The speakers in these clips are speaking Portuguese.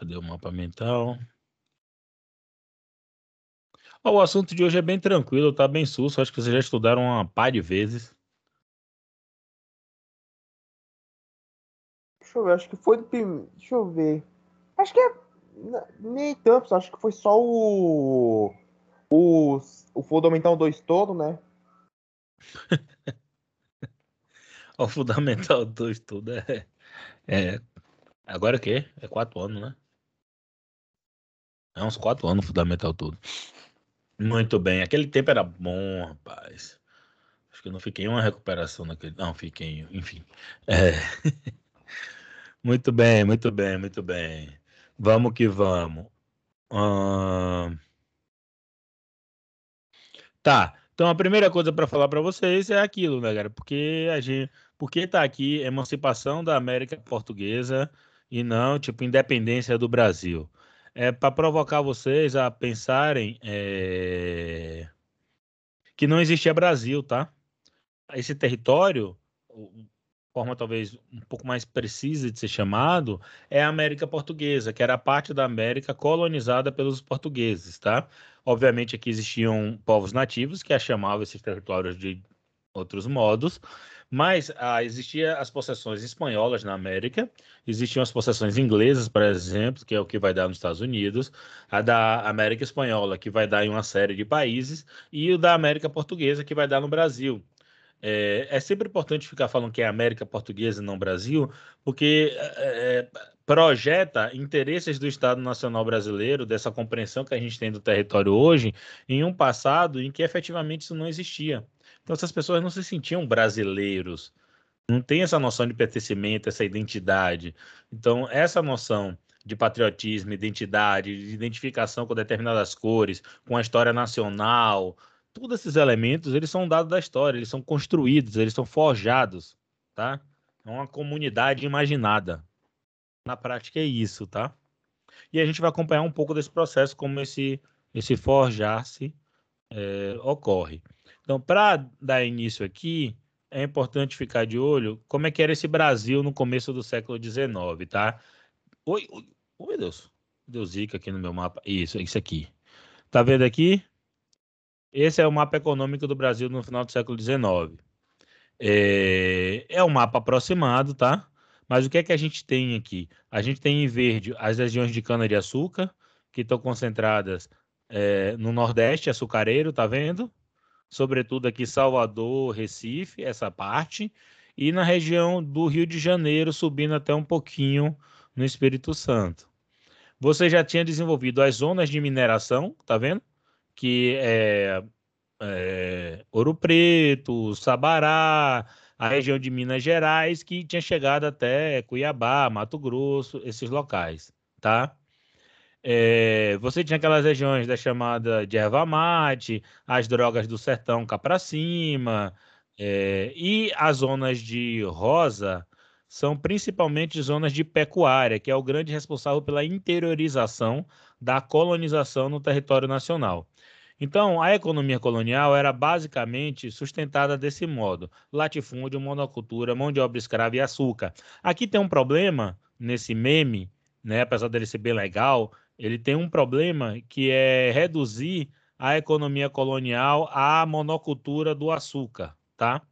Cadê o mapa mental? Oh, o assunto de hoje é bem tranquilo, tá bem susto. Acho que vocês já estudaram uma par de vezes. Deixa eu ver, acho que foi do primeiro. Deixa eu ver. Acho que é. Nem tanto, acho que foi só o. O, o Fundamental 2 todo, né? o Fundamental 2 todo é. é agora o quê? É quatro anos, né? É uns quatro anos Fundamental todo. Muito bem. Aquele tempo era bom, rapaz. Acho que eu não fiquei uma recuperação naquele. Não, fiquei, enfim. É. muito bem, muito bem, muito bem. Vamos que vamos. Hum... Tá. Então a primeira coisa para falar para vocês é aquilo, né, cara? Porque a gente, porque tá aqui emancipação da América Portuguesa e não tipo independência do Brasil é para provocar vocês a pensarem é, que não existia Brasil, tá? Esse território, forma talvez um pouco mais precisa de ser chamado, é a América Portuguesa, que era parte da América colonizada pelos portugueses, tá? Obviamente aqui existiam povos nativos que a chamavam esses territórios de outros modos, mas ah, existia as possessões espanholas na América, existiam as possessões inglesas, por exemplo, que é o que vai dar nos Estados Unidos, a da América Espanhola, que vai dar em uma série de países, e o da América Portuguesa, que vai dar no Brasil. É, é sempre importante ficar falando que é América Portuguesa e não Brasil, porque é, é, projeta interesses do Estado Nacional Brasileiro, dessa compreensão que a gente tem do território hoje, em um passado em que efetivamente isso não existia. Então essas pessoas não se sentiam brasileiros, não tem essa noção de pertencimento, essa identidade. Então essa noção de patriotismo, identidade, de identificação com determinadas cores, com a história nacional, todos esses elementos, eles são dados da história, eles são construídos, eles são forjados, tá? É uma comunidade imaginada. Na prática é isso, tá? E a gente vai acompanhar um pouco desse processo, como esse, esse forjar-se é, ocorre. Então, para dar início aqui, é importante ficar de olho como é que era esse Brasil no começo do século XIX, tá? Oi, oi, meu Deus, deu zica aqui no meu mapa. Isso, isso aqui. Tá vendo aqui? Esse é o mapa econômico do Brasil no final do século XIX. É, é um mapa aproximado, tá? Mas o que é que a gente tem aqui? A gente tem em verde as regiões de cana-de-açúcar, que estão concentradas é, no Nordeste, açucareiro, tá vendo? Sobretudo aqui Salvador, Recife, essa parte, e na região do Rio de Janeiro, subindo até um pouquinho no Espírito Santo. Você já tinha desenvolvido as zonas de mineração, tá vendo? Que é, é Ouro Preto, Sabará, a região de Minas Gerais, que tinha chegado até Cuiabá, Mato Grosso, esses locais, tá? É, você tinha aquelas regiões da chamada de erva mate, as drogas do sertão cá para cima, é, e as zonas de rosa são principalmente zonas de pecuária, que é o grande responsável pela interiorização da colonização no território nacional. Então, a economia colonial era basicamente sustentada desse modo: latifúndio, monocultura, mão de obra escrava e açúcar. Aqui tem um problema nesse meme, né, apesar dele ser bem legal, ele tem um problema que é reduzir a economia colonial à monocultura do açúcar, tá?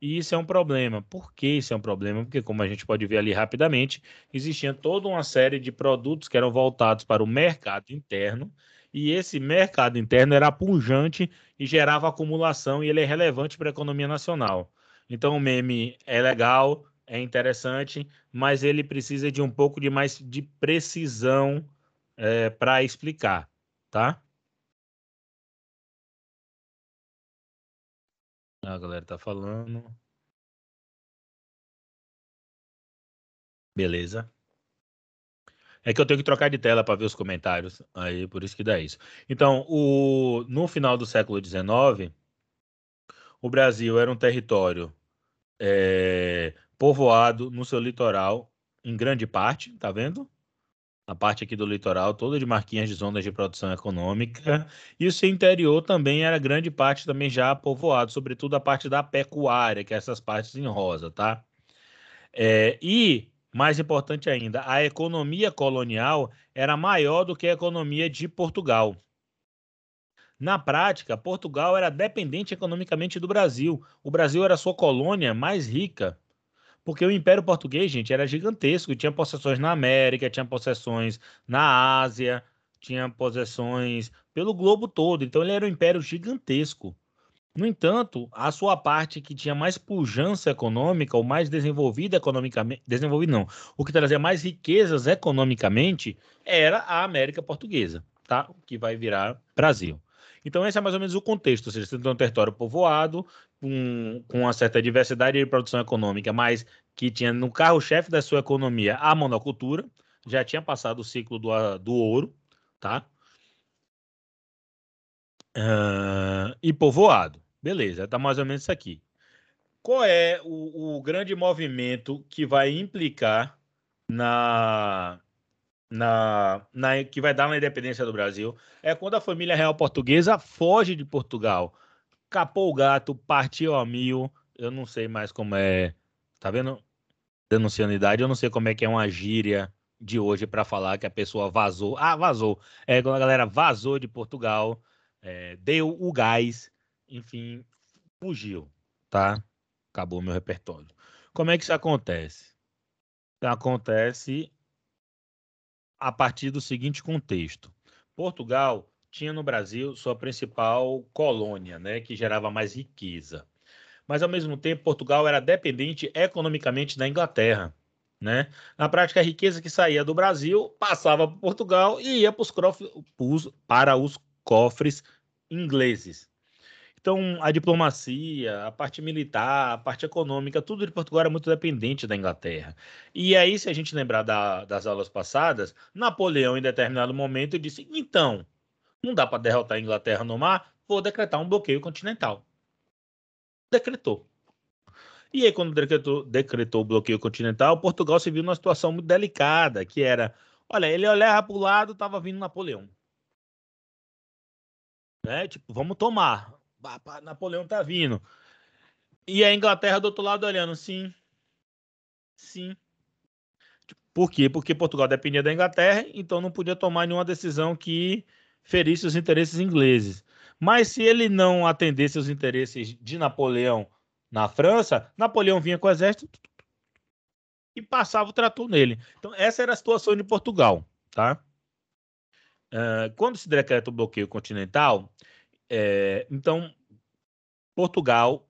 E isso é um problema. Por que isso é um problema? Porque, como a gente pode ver ali rapidamente, existia toda uma série de produtos que eram voltados para o mercado interno, e esse mercado interno era pungente e gerava acumulação, e ele é relevante para a economia nacional. Então, o meme é legal, é interessante, mas ele precisa de um pouco de mais de precisão é, para explicar, tá? A galera tá falando. Beleza. É que eu tenho que trocar de tela para ver os comentários, aí por isso que dá isso. Então, o, no final do século XIX, o Brasil era um território é, povoado no seu litoral, em grande parte, tá vendo? A parte aqui do litoral, toda de marquinhas de zonas de produção econômica, e o seu interior também era grande parte também já povoado, sobretudo a parte da pecuária, que é essas partes em rosa, tá? É, e mais importante ainda, a economia colonial era maior do que a economia de Portugal. Na prática, Portugal era dependente economicamente do Brasil. O Brasil era sua colônia mais rica. Porque o Império Português, gente, era gigantesco. Tinha possessões na América, tinha possessões na Ásia, tinha possessões pelo globo todo. Então, ele era um império gigantesco. No entanto, a sua parte que tinha mais pujança econômica, ou mais desenvolvida economicamente, desenvolvida não, o que trazia mais riquezas economicamente, era a América Portuguesa, tá? Que vai virar Brasil. Então, esse é mais ou menos o contexto. Ou seja, você tem um território povoado, com, com uma certa diversidade de produção econômica, mas que tinha no carro-chefe da sua economia a monocultura, já tinha passado o ciclo do, do ouro, tá? Uh, e povoado. Beleza, tá mais ou menos isso aqui. Qual é o, o grande movimento que vai implicar na, na, na, que vai dar na independência do Brasil é quando a família real portuguesa foge de Portugal. Capou o gato, partiu a mil. Eu não sei mais como é. Tá vendo? Denunciando idade, eu não sei como é que é uma gíria de hoje para falar que a pessoa vazou. Ah, vazou. É quando a galera vazou de Portugal, é, deu o gás, enfim, fugiu, tá? Acabou meu repertório. Como é que isso acontece? Acontece a partir do seguinte contexto: Portugal tinha no Brasil sua principal colônia, né, que gerava mais riqueza. Mas ao mesmo tempo, Portugal era dependente economicamente da Inglaterra, né? Na prática, a riqueza que saía do Brasil passava para Portugal e ia para os cofres ingleses. Então, a diplomacia, a parte militar, a parte econômica, tudo de Portugal era muito dependente da Inglaterra. E aí, se a gente lembrar da, das aulas passadas, Napoleão, em determinado momento, disse: então, não dá para derrotar a Inglaterra no mar, vou decretar um bloqueio continental. Decretou. E aí, quando decretou, decretou o bloqueio continental, Portugal se viu numa situação muito delicada, que era, olha, ele olhava para o lado, estava vindo Napoleão. Né? Tipo, vamos tomar. Napoleão tá vindo. E a Inglaterra do outro lado olhando, sim. Sim. Por quê? Porque Portugal dependia da Inglaterra, então não podia tomar nenhuma decisão que ferisse os interesses ingleses. Mas se ele não atendesse os interesses de Napoleão na França, Napoleão vinha com o exército e passava o trator nele. Então, essa era a situação de Portugal, tá? Uh, quando se decreta o bloqueio continental, é, então, Portugal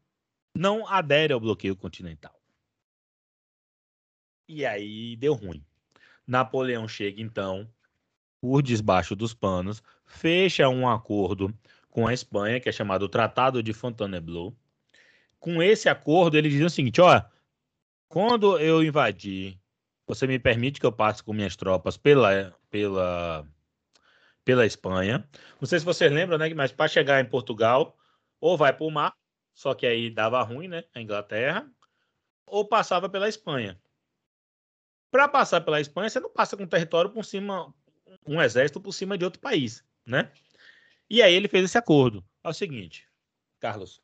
não adere ao bloqueio continental. E aí deu ruim. Napoleão chega, então, por desbaixo dos panos, fecha um acordo com a Espanha, que é chamado Tratado de Fontainebleau. Com esse acordo, ele diz o seguinte: ó, quando eu invadir, você me permite que eu passe com minhas tropas pela, pela pela Espanha. Não sei se vocês lembram, né? Mas para chegar em Portugal, ou vai para o mar, só que aí dava ruim, né? A Inglaterra, ou passava pela Espanha. Para passar pela Espanha, você não passa com território por cima, um exército por cima de outro país, né? E aí ele fez esse acordo. É o seguinte, Carlos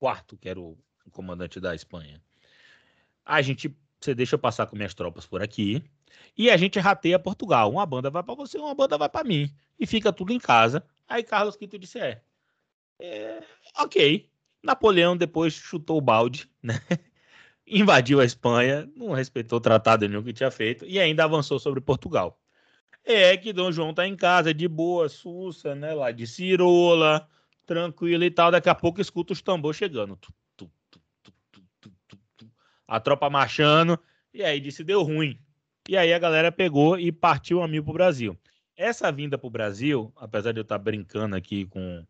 IV, que era o comandante da Espanha. A gente, você deixa eu passar com minhas tropas por aqui, e a gente rateia Portugal. Uma banda vai para você, uma banda vai para mim. E fica tudo em casa. Aí Carlos V disse: é, é, ok. Napoleão depois chutou o balde, né? invadiu a Espanha, não respeitou o tratado nenhum que tinha feito e ainda avançou sobre Portugal. É que Dom João tá em casa, de boa, sussa, né? Lá de cirola, tranquilo e tal. Daqui a pouco escuta os tambores chegando. A tropa marchando. E aí disse: deu ruim. E aí a galera pegou e partiu a mil para o Brasil. Essa vinda para o Brasil, apesar de eu estar tá brincando aqui com,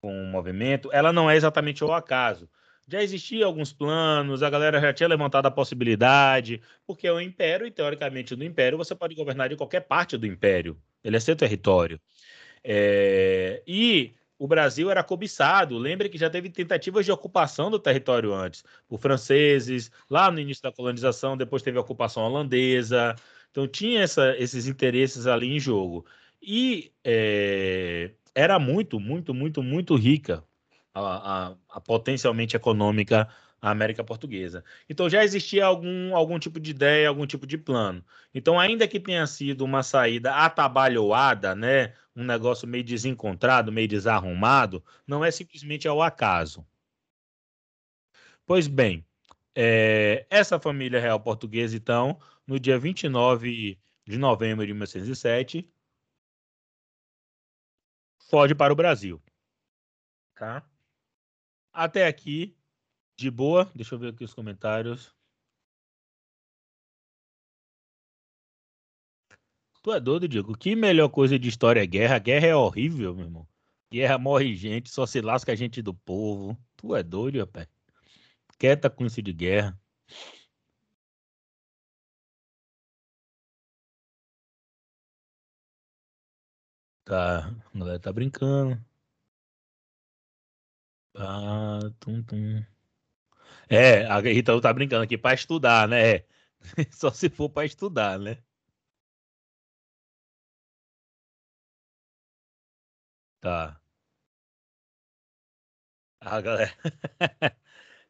com o movimento, ela não é exatamente o acaso. Já existiam alguns planos, a galera já tinha levantado a possibilidade, porque é um império, e teoricamente no império você pode governar de qualquer parte do império. Ele é seu território. É... E o Brasil era cobiçado. Lembre que já teve tentativas de ocupação do território antes, por franceses, lá no início da colonização, depois teve a ocupação holandesa. Então tinha essa, esses interesses ali em jogo. E é, era muito, muito, muito, muito rica a, a, a potencialmente econômica a América Portuguesa. Então já existia algum, algum tipo de ideia, algum tipo de plano. Então, ainda que tenha sido uma saída atabalhoada, né, um negócio meio desencontrado, meio desarrumado, não é simplesmente ao acaso. Pois bem, é, essa família real portuguesa, então, no dia 29 de novembro de 1907, foge para o Brasil. Tá? Até aqui, de boa. Deixa eu ver aqui os comentários. Tu é doido, Diego? Que melhor coisa de história é guerra? Guerra é horrível, meu irmão. Guerra morre gente, só se lasca a gente do povo. Tu é doido, rapaz. Quieta com isso de guerra. Tá, a galera tá brincando. Ah, tum, tum. É, a Rita tá brincando aqui para estudar, né? Só se for para estudar, né? Tá. A galera.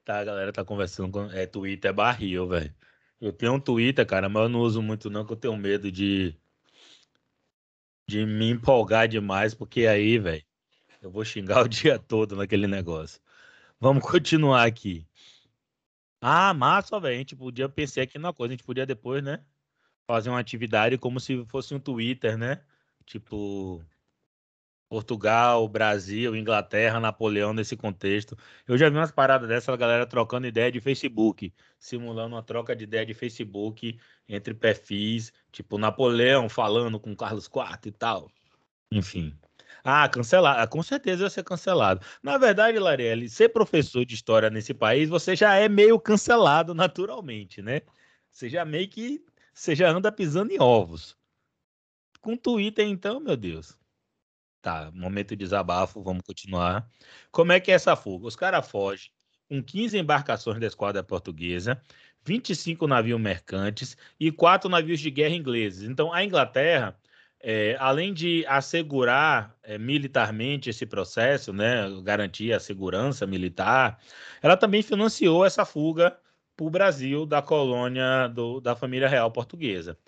tá, a galera tá conversando com. É, Twitter é barril, velho. Eu tenho um Twitter, cara, mas eu não uso muito, não, que eu tenho medo de. De me empolgar demais, porque aí, velho, eu vou xingar o dia todo naquele negócio. Vamos continuar aqui. Ah, massa, velho. A gente podia pensar aqui na coisa. A gente podia depois, né? Fazer uma atividade como se fosse um Twitter, né? Tipo, Portugal, Brasil, Inglaterra, Napoleão nesse contexto. Eu já vi umas paradas dessa, a galera trocando ideia de Facebook, simulando uma troca de ideia de Facebook entre perfis, tipo Napoleão falando com Carlos IV e tal. Enfim. Ah, cancelar. Ah, com certeza vai ser cancelado. Na verdade, Larelli, ser professor de história nesse país, você já é meio cancelado naturalmente, né? Você já meio que. Você já anda pisando em ovos. Com Twitter, então, meu Deus. Tá, momento de desabafo, vamos continuar. Como é que é essa fuga? Os caras fogem com 15 embarcações da esquadra portuguesa, 25 navios mercantes e quatro navios de guerra ingleses. Então, a Inglaterra, é, além de assegurar é, militarmente esse processo, né, garantir a segurança militar, ela também financiou essa fuga para o Brasil da colônia do, da família real portuguesa.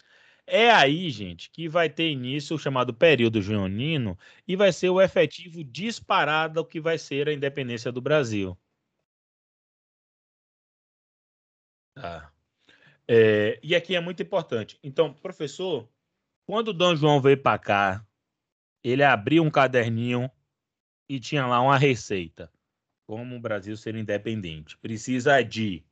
É aí, gente, que vai ter início o chamado período junino e vai ser o efetivo disparado que vai ser a independência do Brasil. Tá. É, e aqui é muito importante. Então, professor, quando o Dom João veio para cá, ele abriu um caderninho e tinha lá uma receita. Como o Brasil ser independente. Precisa de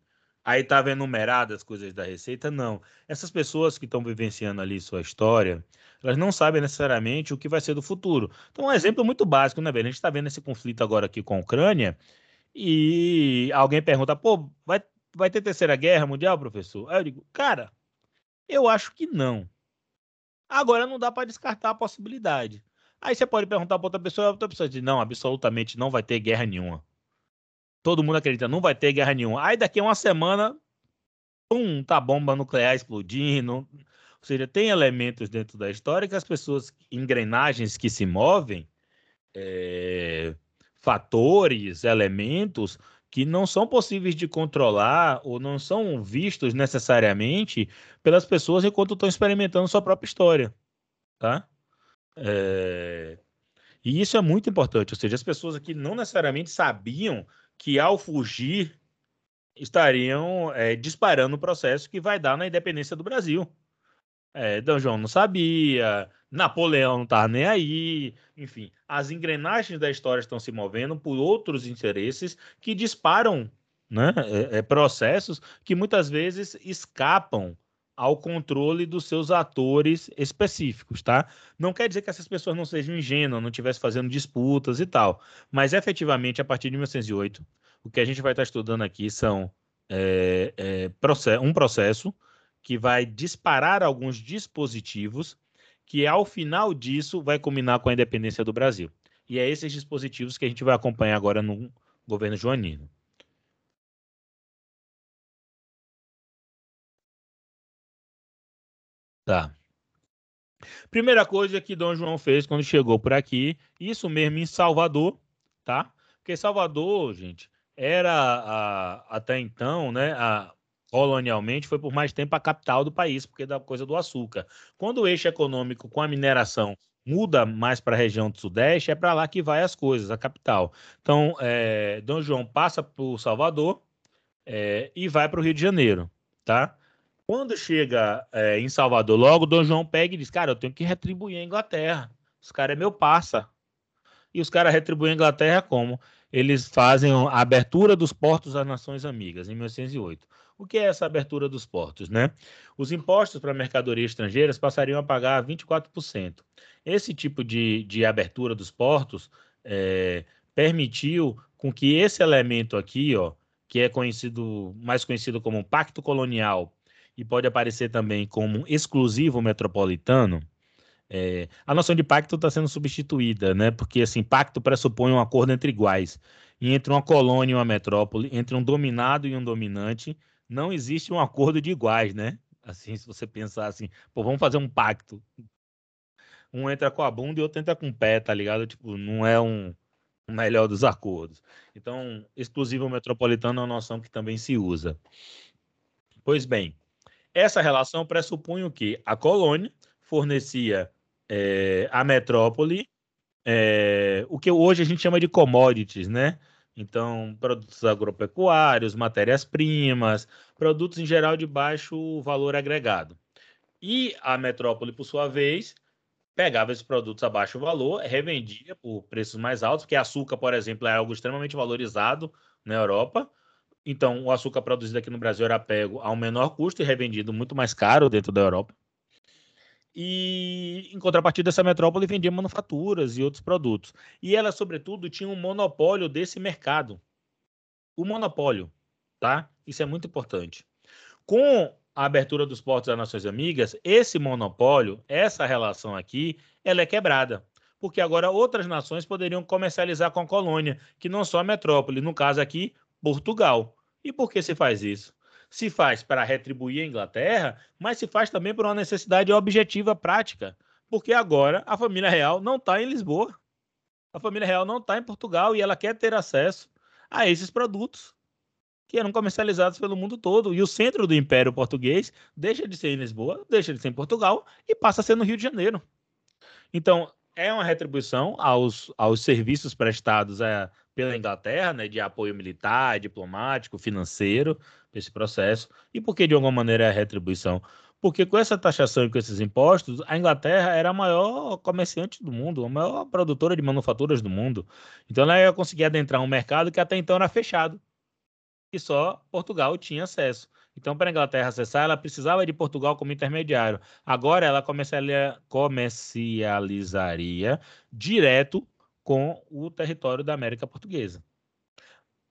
aí estava enumerado as coisas da receita, não. Essas pessoas que estão vivenciando ali sua história, elas não sabem necessariamente o que vai ser do futuro. Então, um exemplo muito básico, né, velho? A gente está vendo esse conflito agora aqui com a Ucrânia e alguém pergunta, pô, vai, vai ter terceira guerra mundial, professor? Aí eu digo, cara, eu acho que não. Agora não dá para descartar a possibilidade. Aí você pode perguntar para outra pessoa, outra pessoa diz, não, absolutamente não vai ter guerra nenhuma todo mundo acredita, não vai ter guerra nenhuma. Aí daqui a uma semana, pum, tá bomba nuclear explodindo. Ou seja, tem elementos dentro da história que as pessoas, engrenagens que se movem, é, fatores, elementos que não são possíveis de controlar ou não são vistos necessariamente pelas pessoas enquanto estão experimentando sua própria história, tá? É... E isso é muito importante, ou seja, as pessoas aqui não necessariamente sabiam que ao fugir estariam é, disparando o processo que vai dar na independência do Brasil. É, D. João não sabia, Napoleão não estava nem aí, enfim, as engrenagens da história estão se movendo por outros interesses que disparam né, é, é processos que muitas vezes escapam ao controle dos seus atores específicos, tá? Não quer dizer que essas pessoas não sejam ingênuas, não estivessem fazendo disputas e tal, mas efetivamente a partir de 1908, o que a gente vai estar estudando aqui são é, é, um processo que vai disparar alguns dispositivos que ao final disso vai culminar com a independência do Brasil. E é esses dispositivos que a gente vai acompanhar agora no governo joanino. Tá. Primeira coisa que Dom João fez quando chegou por aqui, isso mesmo em Salvador, tá? Porque Salvador, gente, era a, até então, né, a, colonialmente, foi por mais tempo a capital do país, porque da coisa do açúcar. Quando o eixo econômico com a mineração muda mais para a região do Sudeste, é para lá que vai as coisas, a capital. Então, é, Dom João passa por Salvador é, e vai para o Rio de Janeiro, tá? Quando chega é, em Salvador, logo Dom João pega e diz: Cara, eu tenho que retribuir a Inglaterra. Os caras é meu passa. E os caras retribuem a Inglaterra como? Eles fazem a abertura dos portos às Nações Amigas, em 1808. O que é essa abertura dos portos? Né? Os impostos para mercadorias estrangeiras passariam a pagar 24%. Esse tipo de, de abertura dos portos é, permitiu com que esse elemento aqui, ó, que é conhecido mais conhecido como Pacto Colonial e pode aparecer também como exclusivo metropolitano, é, a noção de pacto está sendo substituída, né? Porque assim, pacto pressupõe um acordo entre iguais. E entre uma colônia e uma metrópole, entre um dominado e um dominante, não existe um acordo de iguais, né? Assim, se você pensar assim, pô, vamos fazer um pacto. Um entra com a bunda e outro entra com o pé, tá ligado? Tipo, não é um, um melhor dos acordos. Então, exclusivo metropolitano é uma noção que também se usa. Pois bem, essa relação pressupõe o que a colônia fornecia é, a metrópole é, o que hoje a gente chama de commodities, né? Então, produtos agropecuários, matérias-primas, produtos em geral de baixo valor agregado. E a metrópole, por sua vez, pegava esses produtos a baixo valor, revendia por preços mais altos, porque açúcar, por exemplo, é algo extremamente valorizado na Europa. Então, o açúcar produzido aqui no Brasil era pego a um menor custo e revendido muito mais caro dentro da Europa. E, em contrapartida, essa metrópole vendia manufaturas e outros produtos. E ela, sobretudo, tinha um monopólio desse mercado. O monopólio, tá? Isso é muito importante. Com a abertura dos portos das Nações Amigas, esse monopólio, essa relação aqui, ela é quebrada. Porque agora outras nações poderiam comercializar com a colônia, que não só a metrópole, no caso aqui, Portugal. E por que se faz isso? Se faz para retribuir a Inglaterra, mas se faz também por uma necessidade objetiva prática, porque agora a família real não está em Lisboa, a família real não está em Portugal e ela quer ter acesso a esses produtos que eram comercializados pelo mundo todo. E o centro do Império Português deixa de ser em Lisboa, deixa de ser em Portugal e passa a ser no Rio de Janeiro. Então, é uma retribuição aos, aos serviços prestados a, pela Inglaterra, né, de apoio militar, diplomático, financeiro, esse processo. E por que, de alguma maneira, é a retribuição? Porque com essa taxação e com esses impostos, a Inglaterra era a maior comerciante do mundo, a maior produtora de manufaturas do mundo. Então ela ia conseguir adentrar um mercado que até então era fechado. E só Portugal tinha acesso. Então, para a Inglaterra acessar, ela precisava de Portugal como intermediário. Agora, ela comercializaria direto com o território da América Portuguesa.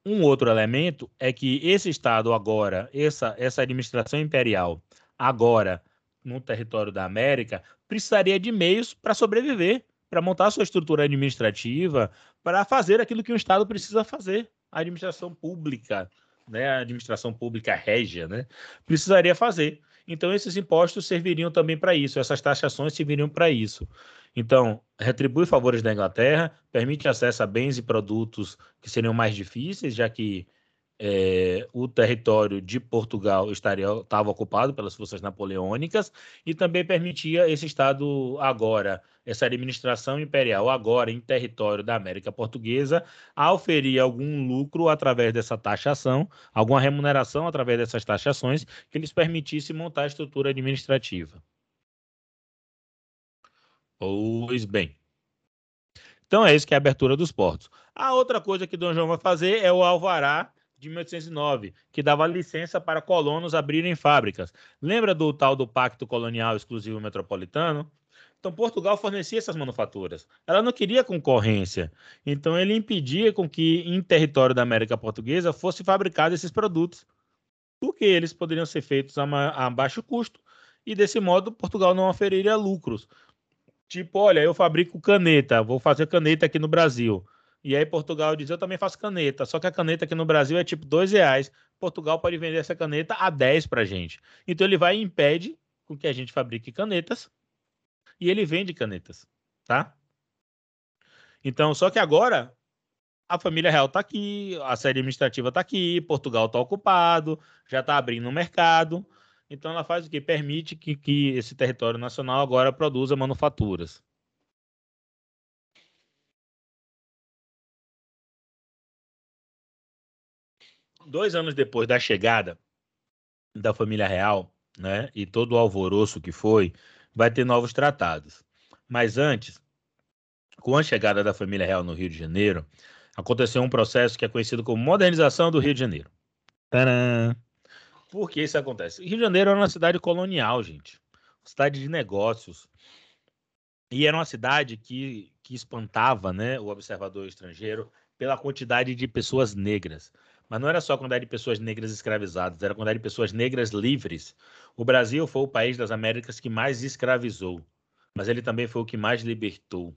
Um outro elemento é que esse Estado agora, essa, essa administração imperial, agora no território da América, precisaria de meios para sobreviver, para montar sua estrutura administrativa, para fazer aquilo que um Estado precisa fazer, a administração pública, né, a administração pública régia, né, precisaria fazer. Então, esses impostos serviriam também para isso, essas taxações serviriam para isso. Então, retribui favores da Inglaterra, permite acesso a bens e produtos que seriam mais difíceis, já que é, o território de Portugal estaria estava ocupado pelas forças napoleônicas e também permitia esse estado agora essa administração imperial agora em território da América Portuguesa a oferir algum lucro através dessa taxação, alguma remuneração através dessas taxações que lhes permitisse montar a estrutura administrativa. Pois bem. Então é isso que é a abertura dos portos. A outra coisa que Dom João vai fazer é o alvará de 1809, que dava licença para colonos abrirem fábricas. Lembra do tal do Pacto Colonial Exclusivo Metropolitano? Então Portugal fornecia essas manufaturas. Ela não queria concorrência. Então ele impedia com que em território da América Portuguesa fosse fabricado esses produtos, porque eles poderiam ser feitos a, a baixo custo e desse modo Portugal não oferiria lucros. Tipo, olha, eu fabrico caneta, vou fazer caneta aqui no Brasil. E aí Portugal diz, eu também faço caneta, só que a caneta aqui no Brasil é tipo dois reais. Portugal pode vender essa caneta a 10 para gente. Então ele vai e impede com que a gente fabrique canetas e ele vende canetas, tá? Então, só que agora a família real está aqui, a sede administrativa está aqui, Portugal está ocupado, já está abrindo o mercado. Então ela faz o que? Permite que, que esse território nacional agora produza manufaturas. Dois anos depois da chegada da família real, né, e todo o alvoroço que foi, vai ter novos tratados. Mas antes, com a chegada da família real no Rio de Janeiro, aconteceu um processo que é conhecido como modernização do Rio de Janeiro. Tadã! Por que isso acontece? Rio de Janeiro era uma cidade colonial, gente. Uma cidade de negócios. E era uma cidade que, que espantava né, o observador estrangeiro pela quantidade de pessoas negras. Mas não era só a quantidade de pessoas negras escravizadas, era a quantidade de pessoas negras livres. O Brasil foi o país das Américas que mais escravizou, mas ele também foi o que mais libertou.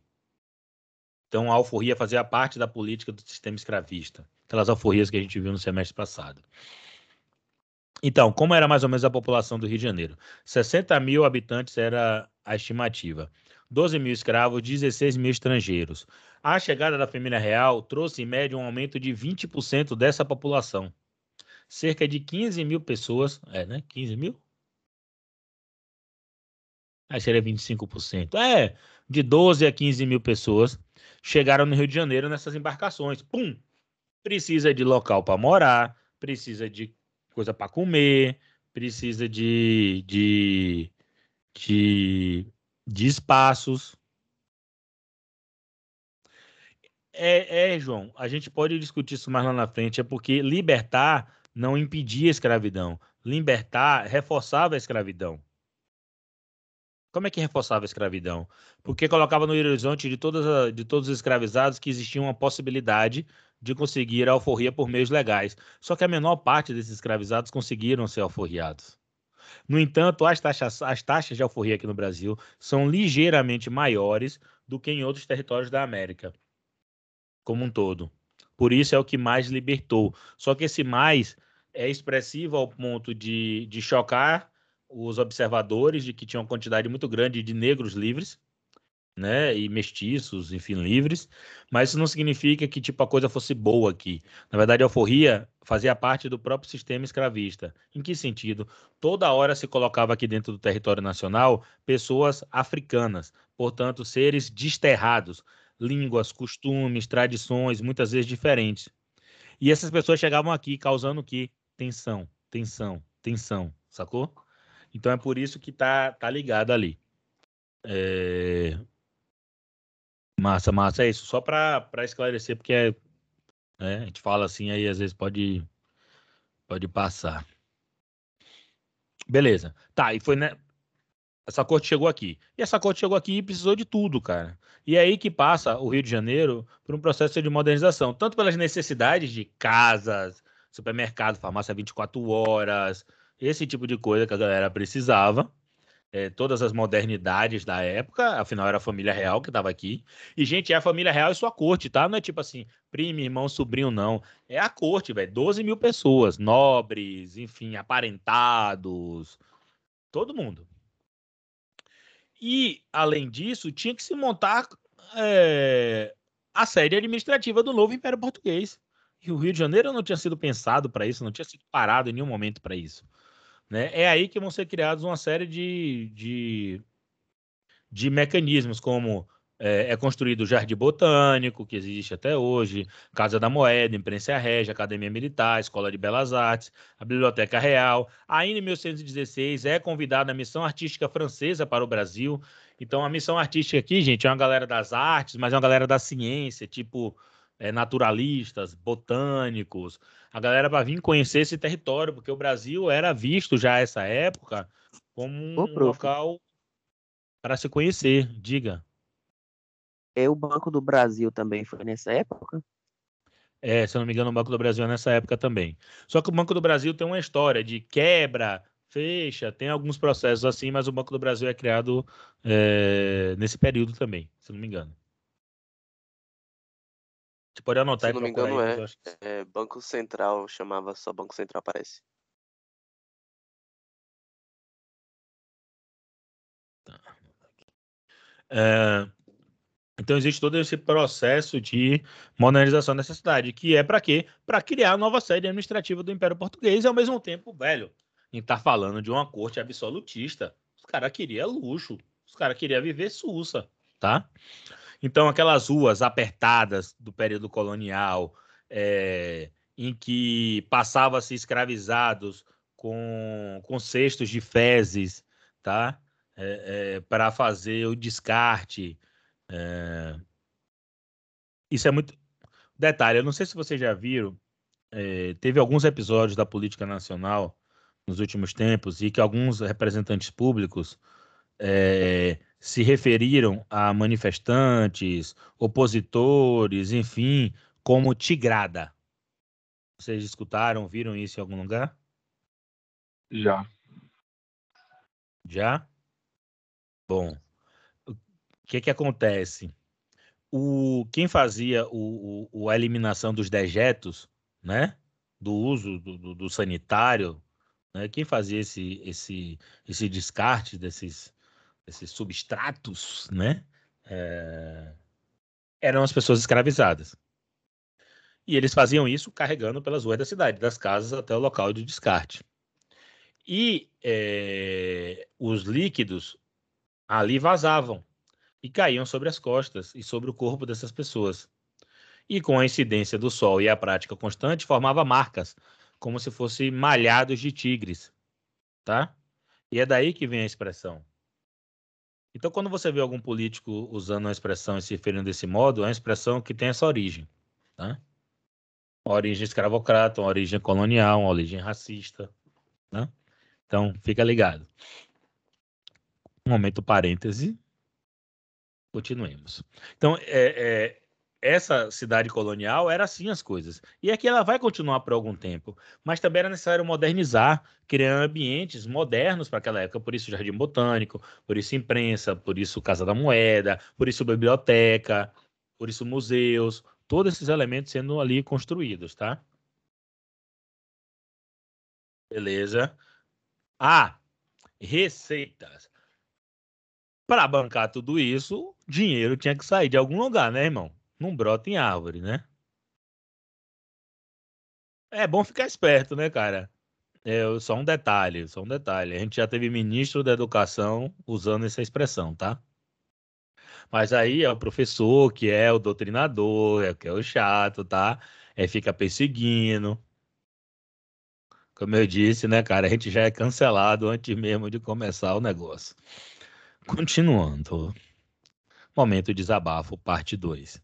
Então, a alforria fazia parte da política do sistema escravista. Aquelas alforrias que a gente viu no semestre passado. Então, como era mais ou menos a população do Rio de Janeiro? 60 mil habitantes era a estimativa. 12 mil escravos, 16 mil estrangeiros. A chegada da família real trouxe, em média, um aumento de 20% dessa população. Cerca de 15 mil pessoas. É, né? 15 mil? Aí seria 25%. É, de 12 a 15 mil pessoas chegaram no Rio de Janeiro nessas embarcações. Pum! Precisa de local para morar, precisa de coisa para comer, precisa de, de, de, de espaços. É, é, João, a gente pode discutir isso mais lá na frente, é porque libertar não impedia a escravidão. Libertar reforçava a escravidão. Como é que reforçava a escravidão? Porque colocava no horizonte de, todas, de todos os escravizados que existia uma possibilidade de conseguir a alforria por meios legais. Só que a menor parte desses escravizados conseguiram ser alforriados. No entanto, as taxas, as taxas de alforria aqui no Brasil são ligeiramente maiores do que em outros territórios da América, como um todo. Por isso é o que mais libertou. Só que esse mais é expressivo ao ponto de, de chocar os observadores de que tinha uma quantidade muito grande de negros livres, né, e mestiços, enfim, livres, mas isso não significa que tipo a coisa fosse boa aqui. Na verdade, a alforria fazia parte do próprio sistema escravista. Em que sentido? Toda hora se colocava aqui dentro do território nacional pessoas africanas, portanto, seres desterrados, línguas, costumes, tradições, muitas vezes diferentes. E essas pessoas chegavam aqui causando o? Tensão, tensão, tensão, sacou? Então é por isso que tá, tá ligado ali. É... Massa, massa, é isso. Só para esclarecer, porque é, né, a gente fala assim, aí às vezes pode, pode passar. Beleza. Tá, e foi, né? Essa corte chegou aqui. E essa corte chegou aqui e precisou de tudo, cara. E é aí que passa o Rio de Janeiro por um processo de modernização, tanto pelas necessidades de casas, supermercado, farmácia 24 horas, esse tipo de coisa que a galera precisava. É, todas as modernidades da época, afinal era a família real que estava aqui. E, gente, é a família real e sua corte, tá? Não é tipo assim, primo, irmão, sobrinho, não. É a corte, velho. 12 mil pessoas, nobres, enfim, aparentados, todo mundo. E, além disso, tinha que se montar é, a sede administrativa do novo Império Português. E o Rio de Janeiro não tinha sido pensado para isso, não tinha sido parado em nenhum momento para isso. Né? É aí que vão ser criados uma série de, de, de mecanismos, como é, é, construído o Jardim Botânico, que existe até hoje, Casa da Moeda, Imprensa Régia, Academia Militar, Escola de Belas Artes, a Biblioteca Real. Ainda em 1816 é convidada a missão artística francesa para o Brasil. Então, a missão artística aqui, gente, é uma galera das artes, mas é uma galera da ciência, tipo é, naturalistas, botânicos, a galera para vir conhecer esse território, porque o Brasil era visto já essa época como um Ô, local para se conhecer. Diga. É o Banco do Brasil também foi nessa época? É, se eu não me engano, o Banco do Brasil é nessa época também. Só que o Banco do Brasil tem uma história de quebra, fecha, tem alguns processos assim, mas o Banco do Brasil é criado é, nesse período também, se eu não me engano. Você pode anotar Se não me engano, aí, é, que... é, Banco Central, chamava só Banco Central, parece. Tá. É, Então existe todo esse processo de modernização dessa cidade, que é para quê? Para criar a nova sede administrativa do Império Português e ao mesmo tempo, velho, a gente tá falando de uma corte absolutista. Os caras queriam luxo, os caras queriam viver sussa, tá? Então aquelas ruas apertadas do período colonial, é, em que passava-se escravizados com, com cestos de fezes, tá? É, é, para fazer o descarte. É... Isso é muito. Detalhe, eu não sei se vocês já viram, é, teve alguns episódios da política nacional nos últimos tempos e que alguns representantes públicos é, se referiram a manifestantes, opositores, enfim, como tigrada. Vocês escutaram, viram isso em algum lugar? Já. Já? Bom, que que acontece? O, quem fazia o, o, a eliminação dos dejetos, né? Do uso do, do, do sanitário, né? Quem fazia esse, esse, esse descarte desses, desses substratos, né? É, eram as pessoas escravizadas. E eles faziam isso carregando pelas ruas da cidade, das casas até o local de descarte. E é, os líquidos ali vazavam e caíam sobre as costas e sobre o corpo dessas pessoas. E com a incidência do sol e a prática constante, formava marcas, como se fossem malhados de tigres, tá? E é daí que vem a expressão. Então, quando você vê algum político usando uma expressão e se referindo desse modo, é uma expressão que tem essa origem, tá? uma origem escravocrata, uma origem colonial, uma origem racista. Né? Então, fica ligado. Um momento parêntese. Continuemos. Então, é, é, essa cidade colonial era assim as coisas. E aqui ela vai continuar por algum tempo. Mas também era necessário modernizar, criar ambientes modernos para aquela época. Por isso, Jardim Botânico, por isso, imprensa, por isso, Casa da Moeda, por isso, biblioteca, por isso, museus, todos esses elementos sendo ali construídos, tá? Beleza. Ah, receitas. Para bancar tudo isso, dinheiro tinha que sair de algum lugar, né, irmão? Não brota em árvore, né? É bom ficar esperto, né, cara? É, só um detalhe, só um detalhe. A gente já teve ministro da educação usando essa expressão, tá? Mas aí é o professor que é o doutrinador, é, que é o chato, tá? É fica perseguindo. Como eu disse, né, cara, a gente já é cancelado antes mesmo de começar o negócio. Continuando. Momento desabafo, parte 2.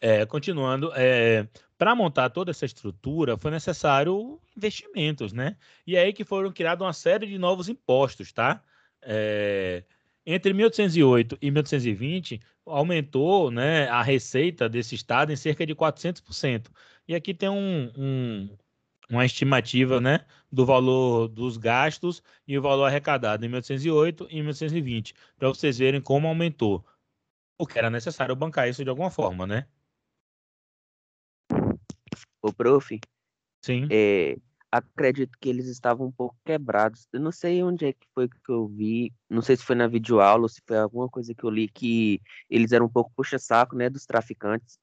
É, continuando, é, para montar toda essa estrutura foi necessário investimentos, né? E é aí que foram criados uma série de novos impostos, tá? É, entre 1808 e 1820, aumentou né, a receita desse estado em cerca de 400%. E aqui tem um, um, uma estimativa né, do valor dos gastos e o valor arrecadado em 1808 e 1820, para vocês verem como aumentou. Porque era necessário bancar isso de alguma forma, né? O prof, Sim. é, acredito que eles estavam um pouco quebrados. Eu não sei onde é que foi que eu vi, não sei se foi na videoaula ou se foi alguma coisa que eu li que eles eram um pouco puxa-saco, né, dos traficantes,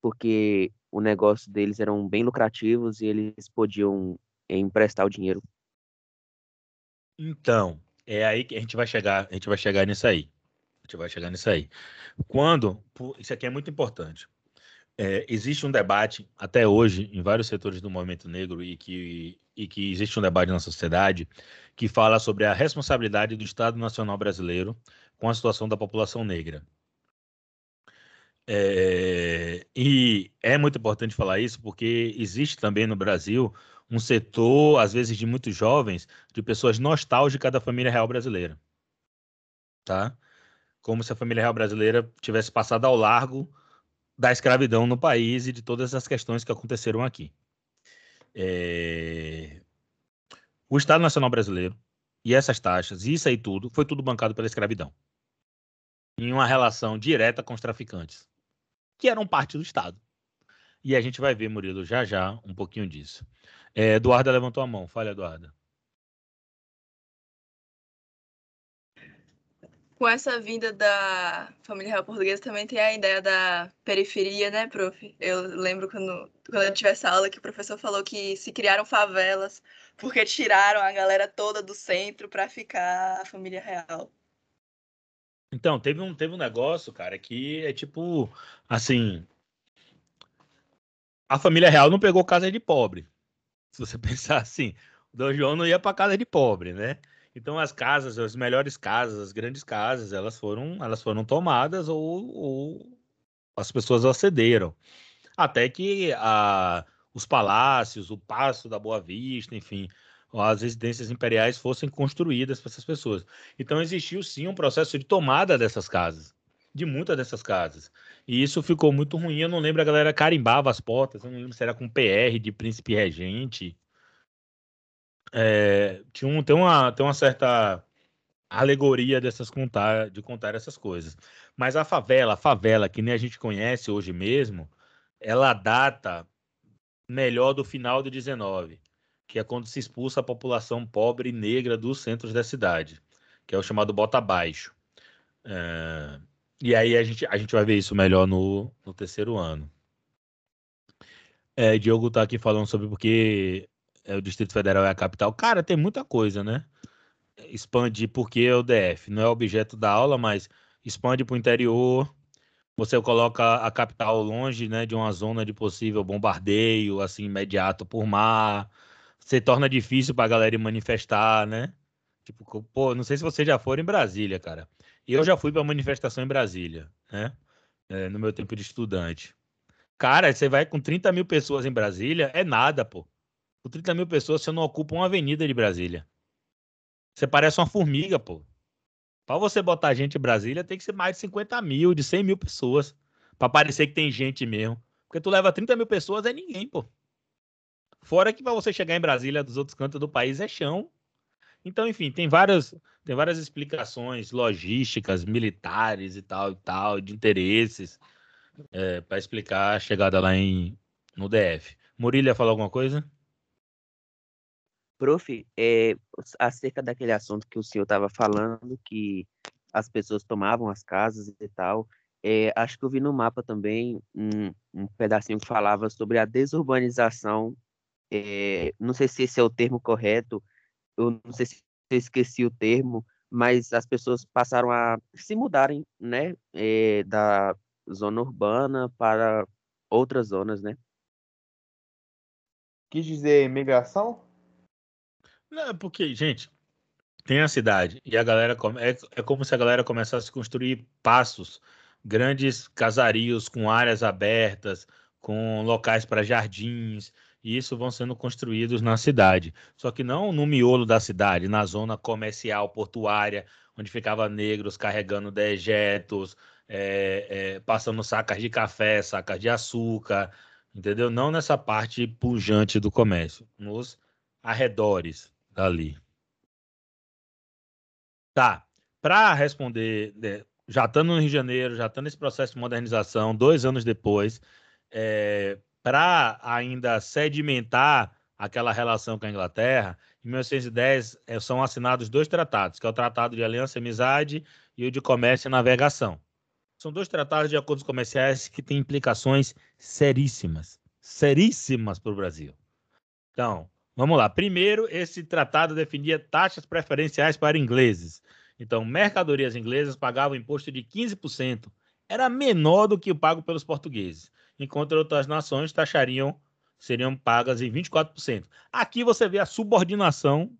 porque o negócio deles eram bem lucrativos e eles podiam eh, emprestar o dinheiro. Então, é aí que a gente vai chegar, a gente vai chegar nisso aí. A gente vai chegar nisso aí. Quando, isso aqui é muito importante é, existe um debate até hoje em vários setores do movimento negro e que, e que existe um debate na sociedade que fala sobre a responsabilidade do Estado Nacional Brasileiro com a situação da população negra. É, e é muito importante falar isso porque existe também no Brasil um setor, às vezes de muitos jovens, de pessoas nostálgicas da família real brasileira. Tá? Como se a família real brasileira tivesse passado ao largo da escravidão no país e de todas as questões que aconteceram aqui. É... O Estado Nacional Brasileiro e essas taxas, isso aí tudo, foi tudo bancado pela escravidão. Em uma relação direta com os traficantes, que eram parte do Estado. E a gente vai ver, Murilo, já já, um pouquinho disso. É, Eduarda levantou a mão. Fala, Eduarda. com essa vinda da família real portuguesa também tem a ideia da periferia, né, prof? Eu lembro quando, quando eu tive essa aula que o professor falou que se criaram favelas porque tiraram a galera toda do centro para ficar a família real. Então, teve um, teve um negócio, cara, que é tipo, assim, a família real não pegou casa de pobre. Se você pensar assim, o Dom João não ia para casa de pobre, né? Então as casas, as melhores casas, as grandes casas, elas foram, elas foram tomadas ou, ou as pessoas acederam. Até que a, os palácios, o Paço da Boa Vista, enfim, as residências imperiais fossem construídas para essas pessoas. Então existiu sim um processo de tomada dessas casas, de muitas dessas casas. E isso ficou muito ruim. Eu não lembro, a galera carimbava as portas, eu não lembro se era com PR de príncipe regente é, tinha um, tem, uma, tem uma certa alegoria dessas contar, de contar essas coisas. Mas a favela, a favela que nem a gente conhece hoje mesmo, ela data melhor do final do 19, que é quando se expulsa a população pobre e negra dos centros da cidade, que é o chamado bota abaixo. É, e aí a gente, a gente vai ver isso melhor no, no terceiro ano. É, Diogo está aqui falando sobre porque é, o Distrito Federal é a capital. Cara, tem muita coisa, né? Expande porque é o DF. Não é objeto da aula, mas expande para o interior. Você coloca a capital longe né, de uma zona de possível bombardeio, assim, imediato por mar. Você torna difícil para a galera manifestar, né? Tipo, pô, não sei se você já foi em Brasília, cara. Eu já fui para manifestação em Brasília, né? É, no meu tempo de estudante. Cara, você vai com 30 mil pessoas em Brasília, é nada, pô. Com 30 mil pessoas, você não ocupa uma avenida de Brasília. Você parece uma formiga, pô. Para você botar gente em Brasília, tem que ser mais de 50 mil, de 100 mil pessoas. Para parecer que tem gente mesmo. Porque tu leva 30 mil pessoas, é ninguém, pô. Fora que para você chegar em Brasília dos outros cantos do país é chão. Então, enfim, tem várias, tem várias explicações logísticas, militares e tal e tal, de interesses, é, para explicar a chegada lá em, no DF. Murilo ia falar alguma coisa? Prof, é, acerca daquele assunto que o senhor estava falando, que as pessoas tomavam as casas e tal, é, acho que eu vi no mapa também um, um pedacinho que falava sobre a desurbanização. É, não sei se esse é o termo correto, eu não sei se eu esqueci o termo, mas as pessoas passaram a se mudarem, né, é, da zona urbana para outras zonas, né? Quis dizer migração? Não, porque, gente, tem a cidade e a galera come... é, é como se a galera começasse a construir passos, grandes casarios com áreas abertas, com locais para jardins, e isso vão sendo construídos na cidade. Só que não no miolo da cidade, na zona comercial, portuária, onde ficava negros carregando dejetos, é, é, passando sacas de café, sacas de açúcar, entendeu? Não nessa parte pujante do comércio, nos arredores ali. Tá. Para responder, né, já estando no Rio de Janeiro, já estando nesse processo de modernização, dois anos depois, é, para ainda sedimentar aquela relação com a Inglaterra, em 1910 é, são assinados dois tratados, que é o Tratado de Aliança e Amizade e o de Comércio e Navegação. São dois tratados de acordos comerciais que têm implicações seríssimas, seríssimas para o Brasil. Então, Vamos lá. Primeiro, esse tratado definia taxas preferenciais para ingleses. Então, mercadorias inglesas pagavam imposto de 15%. Era menor do que o pago pelos portugueses, enquanto outras nações taxariam, seriam pagas em 24%. Aqui você vê a subordinação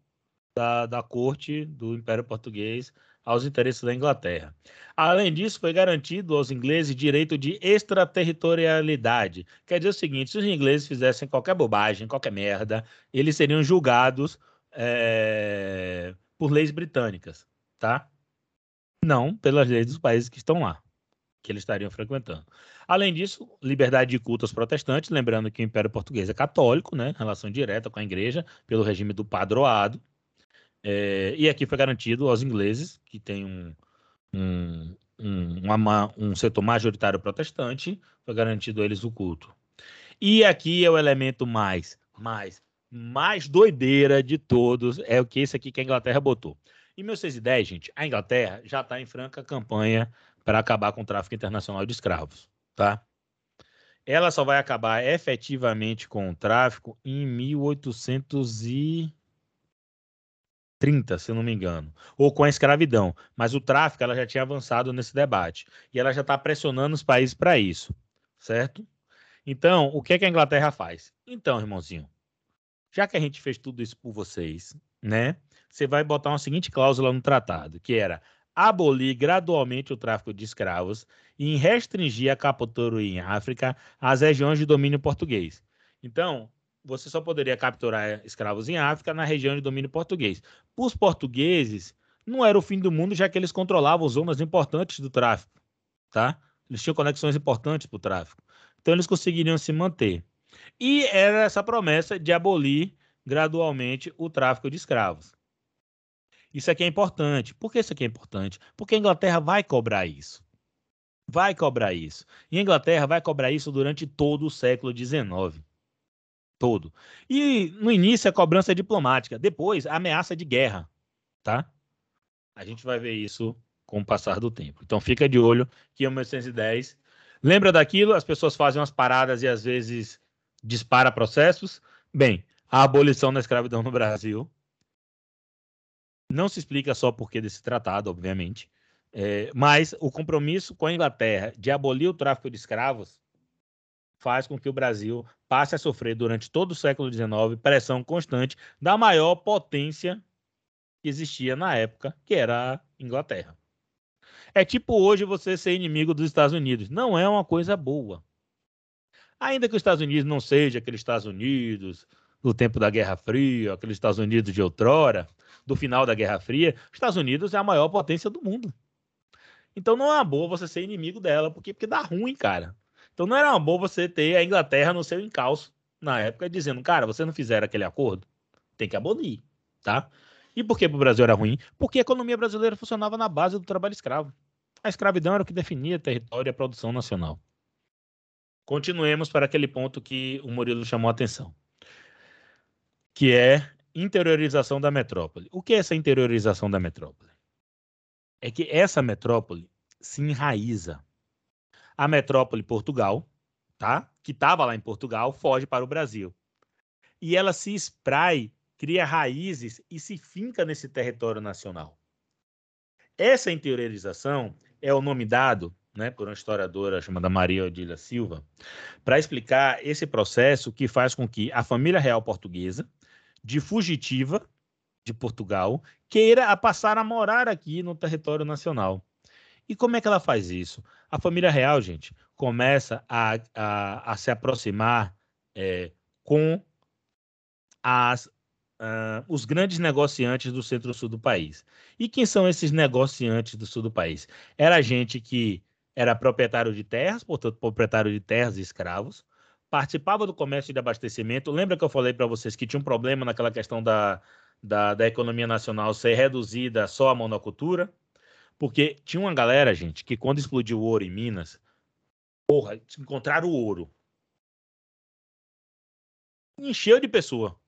da, da corte do Império Português aos interesses da Inglaterra. Além disso, foi garantido aos ingleses direito de extraterritorialidade. Quer dizer o seguinte: se os ingleses fizessem qualquer bobagem, qualquer merda, eles seriam julgados é, por leis britânicas, tá? Não pelas leis dos países que estão lá, que eles estariam frequentando. Além disso, liberdade de culto aos protestantes, lembrando que o Império Português é católico, né? Relação direta com a igreja, pelo regime do padroado. É, e aqui foi garantido aos ingleses, que tem um, um, um, um setor majoritário protestante, foi garantido a eles o culto. E aqui é o elemento mais, mais, mais doideira de todos, é o que esse aqui que a Inglaterra botou. Em 1610, gente, a Inglaterra já está em franca campanha para acabar com o tráfico internacional de escravos, tá? Ela só vai acabar efetivamente com o tráfico em 1830, se não me engano, ou com a escravidão. Mas o tráfico ela já tinha avançado nesse debate e ela já está pressionando os países para isso, certo? Então, o que, é que a Inglaterra faz? Então, irmãozinho, já que a gente fez tudo isso por vocês, né? Você vai botar uma seguinte cláusula no tratado, que era abolir gradualmente o tráfico de escravos e restringir a captura em África às regiões de domínio português. Então, você só poderia capturar escravos em África na região de domínio português. Para os portugueses, não era o fim do mundo, já que eles controlavam zonas importantes do tráfico, tá? Eles tinham conexões importantes para o tráfico. Então, eles conseguiriam se manter. E era essa promessa de abolir gradualmente o tráfico de escravos. Isso aqui é importante. Por que isso aqui é importante? Porque a Inglaterra vai cobrar isso. Vai cobrar isso. E a Inglaterra vai cobrar isso durante todo o século XIX. Todo. E no início a cobrança é diplomática, depois a ameaça de guerra, tá? A gente vai ver isso com o passar do tempo. Então fica de olho que em 1810 lembra daquilo, as pessoas fazem umas paradas e às vezes dispara processos. Bem, a abolição da escravidão no Brasil não se explica só por que desse tratado, obviamente, é, mas o compromisso com a Inglaterra de abolir o tráfico de escravos faz com que o Brasil passe a sofrer durante todo o século XIX pressão constante da maior potência que existia na época, que era a Inglaterra. É tipo hoje você ser inimigo dos Estados Unidos. Não é uma coisa boa. Ainda que os Estados Unidos não seja aqueles Estados Unidos do tempo da Guerra Fria, aqueles Estados Unidos de outrora, do final da Guerra Fria, os Estados Unidos é a maior potência do mundo. Então não é uma boa você ser inimigo dela, porque, porque dá ruim, cara. Então não era uma boa você ter a Inglaterra no seu encalço na época, dizendo, cara, você não fizer aquele acordo, tem que abolir, tá? E por que o Brasil era ruim? Porque a economia brasileira funcionava na base do trabalho escravo. A escravidão era o que definia território e a produção nacional. Continuemos para aquele ponto que o Murilo chamou a atenção, que é interiorização da metrópole. O que é essa interiorização da metrópole? É que essa metrópole se enraiza. A metrópole Portugal, tá? Que estava lá em Portugal, foge para o Brasil. E ela se esprai, cria raízes e se finca nesse território nacional. Essa interiorização é o nome dado né, por uma historiadora chamada Maria Odília Silva, para explicar esse processo que faz com que a família real portuguesa, de fugitiva de Portugal queira a passar a morar aqui no território nacional. E como é que ela faz isso? A família real, gente, começa a, a, a se aproximar é, com as, uh, os grandes negociantes do centro-sul do país. E quem são esses negociantes do sul do país? Era gente que era proprietário de terras, portanto, proprietário de terras e escravos, participava do comércio de abastecimento. Lembra que eu falei para vocês que tinha um problema naquela questão da, da, da, economia nacional ser reduzida só à monocultura? Porque tinha uma galera, gente, que quando explodiu o ouro em Minas, porra, encontraram o ouro. Encheu de pessoa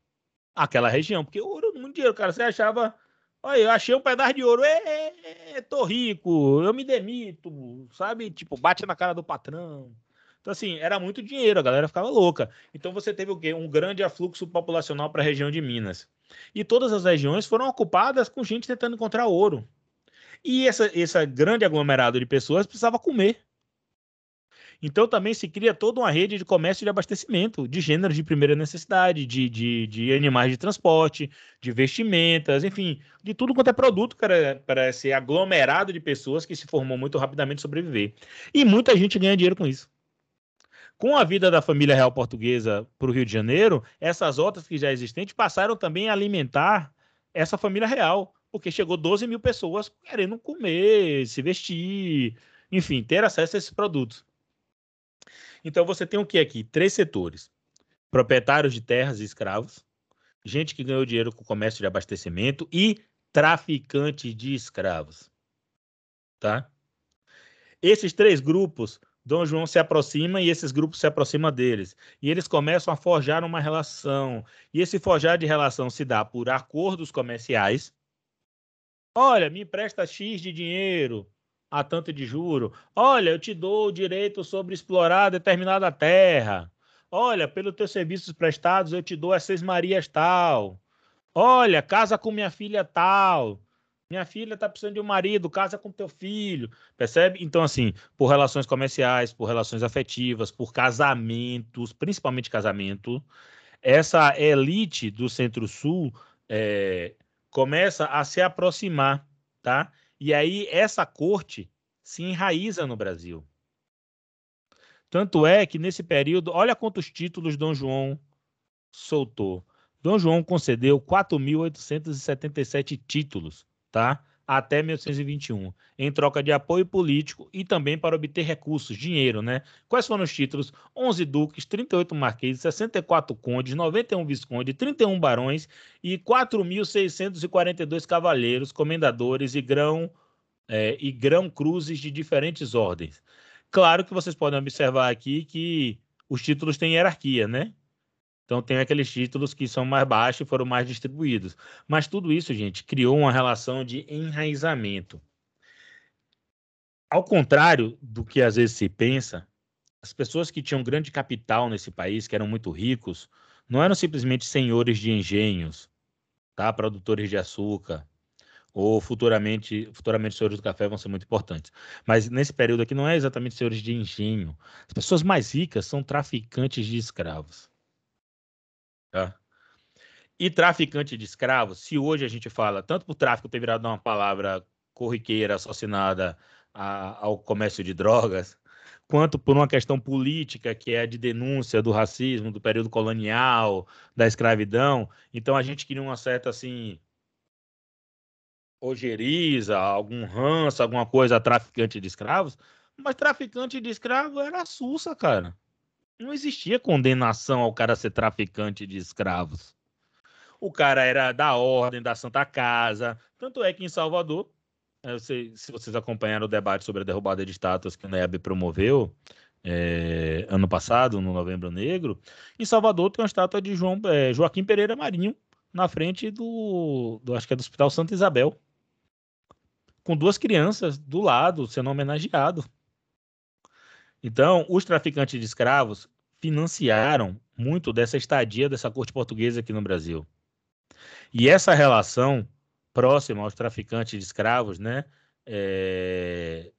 aquela região, porque ouro muito dinheiro, cara. Você achava, olha, eu achei um pedaço de ouro, é, é, é, tô rico, eu me demito, sabe? Tipo, bate na cara do patrão. Então, assim, era muito dinheiro, a galera ficava louca. Então, você teve o quê? Um grande afluxo populacional para a região de Minas. E todas as regiões foram ocupadas com gente tentando encontrar ouro. E essa, esse grande aglomerado de pessoas precisava comer. Então também se cria toda uma rede de comércio de abastecimento de gêneros de primeira necessidade, de, de, de animais de transporte, de vestimentas, enfim, de tudo quanto é produto para, esse aglomerado de pessoas que se formou muito rapidamente sobreviver. E muita gente ganha dinheiro com isso com a vida da família real portuguesa para o Rio de Janeiro, essas outras que já existentes passaram também a alimentar essa família real, porque chegou 12 mil pessoas querendo comer, se vestir, enfim, ter acesso a esses produtos. Então você tem o que aqui? Três setores: proprietários de terras e escravos, gente que ganhou dinheiro com o comércio de abastecimento e traficantes de escravos. Tá? Esses três grupos Dom João se aproxima e esses grupos se aproximam deles. E eles começam a forjar uma relação. E esse forjar de relação se dá por acordos comerciais. Olha, me empresta X de dinheiro a tanto de juro. Olha, eu te dou o direito sobre explorar determinada terra. Olha, pelos teus serviços prestados, eu te dou as seis Marias tal. Olha, casa com minha filha tal. Minha filha está precisando de um marido, casa com teu filho. Percebe? Então, assim, por relações comerciais, por relações afetivas, por casamentos, principalmente casamento, essa elite do Centro-Sul é, começa a se aproximar, tá? E aí essa corte se enraiza no Brasil. Tanto é que nesse período, olha quantos títulos Dom João soltou. Dom João concedeu 4.877 títulos, tá? Até 1821, em troca de apoio político e também para obter recursos, dinheiro, né? Quais foram os títulos? 11 duques, 38 marqueses, 64 condes, 91 viscondes, 31 barões e 4.642 cavaleiros, comendadores e grão é, e grão cruzes de diferentes ordens. Claro que vocês podem observar aqui que os títulos têm hierarquia, né? Então tem aqueles títulos que são mais baixos e foram mais distribuídos. Mas tudo isso, gente, criou uma relação de enraizamento. Ao contrário do que às vezes se pensa, as pessoas que tinham grande capital nesse país, que eram muito ricos, não eram simplesmente senhores de engenhos, tá? Produtores de açúcar, ou futuramente, futuramente senhores do café vão ser muito importantes. Mas nesse período aqui não é exatamente senhores de engenho. As pessoas mais ricas são traficantes de escravos. Tá? E traficante de escravos, se hoje a gente fala, tanto por tráfico ter virado uma palavra corriqueira associada ao comércio de drogas, quanto por uma questão política, que é a de denúncia do racismo, do período colonial, da escravidão. Então a gente queria uma certa assim ojeriza, algum ranço, alguma coisa traficante de escravos, mas traficante de escravo era Sussa, cara. Não existia condenação ao cara ser traficante de escravos. O cara era da ordem, da Santa Casa. Tanto é que em Salvador, sei, se vocês acompanharam o debate sobre a derrubada de estátuas que o NEB promoveu é, ano passado, no Novembro Negro, em Salvador tem uma estátua de João, é, Joaquim Pereira Marinho na frente do, do, acho que é do Hospital Santa Isabel com duas crianças do lado, sendo homenageado. Então, os traficantes de escravos financiaram muito dessa estadia dessa corte portuguesa aqui no Brasil. E essa relação próxima aos traficantes de escravos, né, é,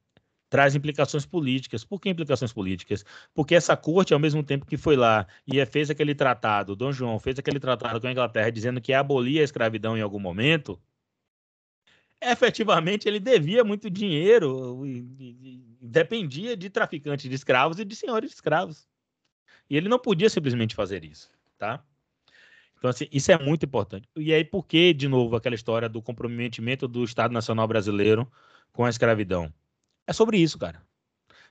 traz implicações políticas. Por que implicações políticas? Porque essa corte, ao mesmo tempo que foi lá e fez aquele tratado, Dom João fez aquele tratado com a Inglaterra dizendo que abolia a escravidão em algum momento, efetivamente ele devia muito dinheiro dependia de traficantes de escravos e de senhores de escravos. E ele não podia simplesmente fazer isso, tá? Então, assim, isso é muito importante. E aí, por que, de novo, aquela história do comprometimento do Estado Nacional Brasileiro com a escravidão? É sobre isso, cara.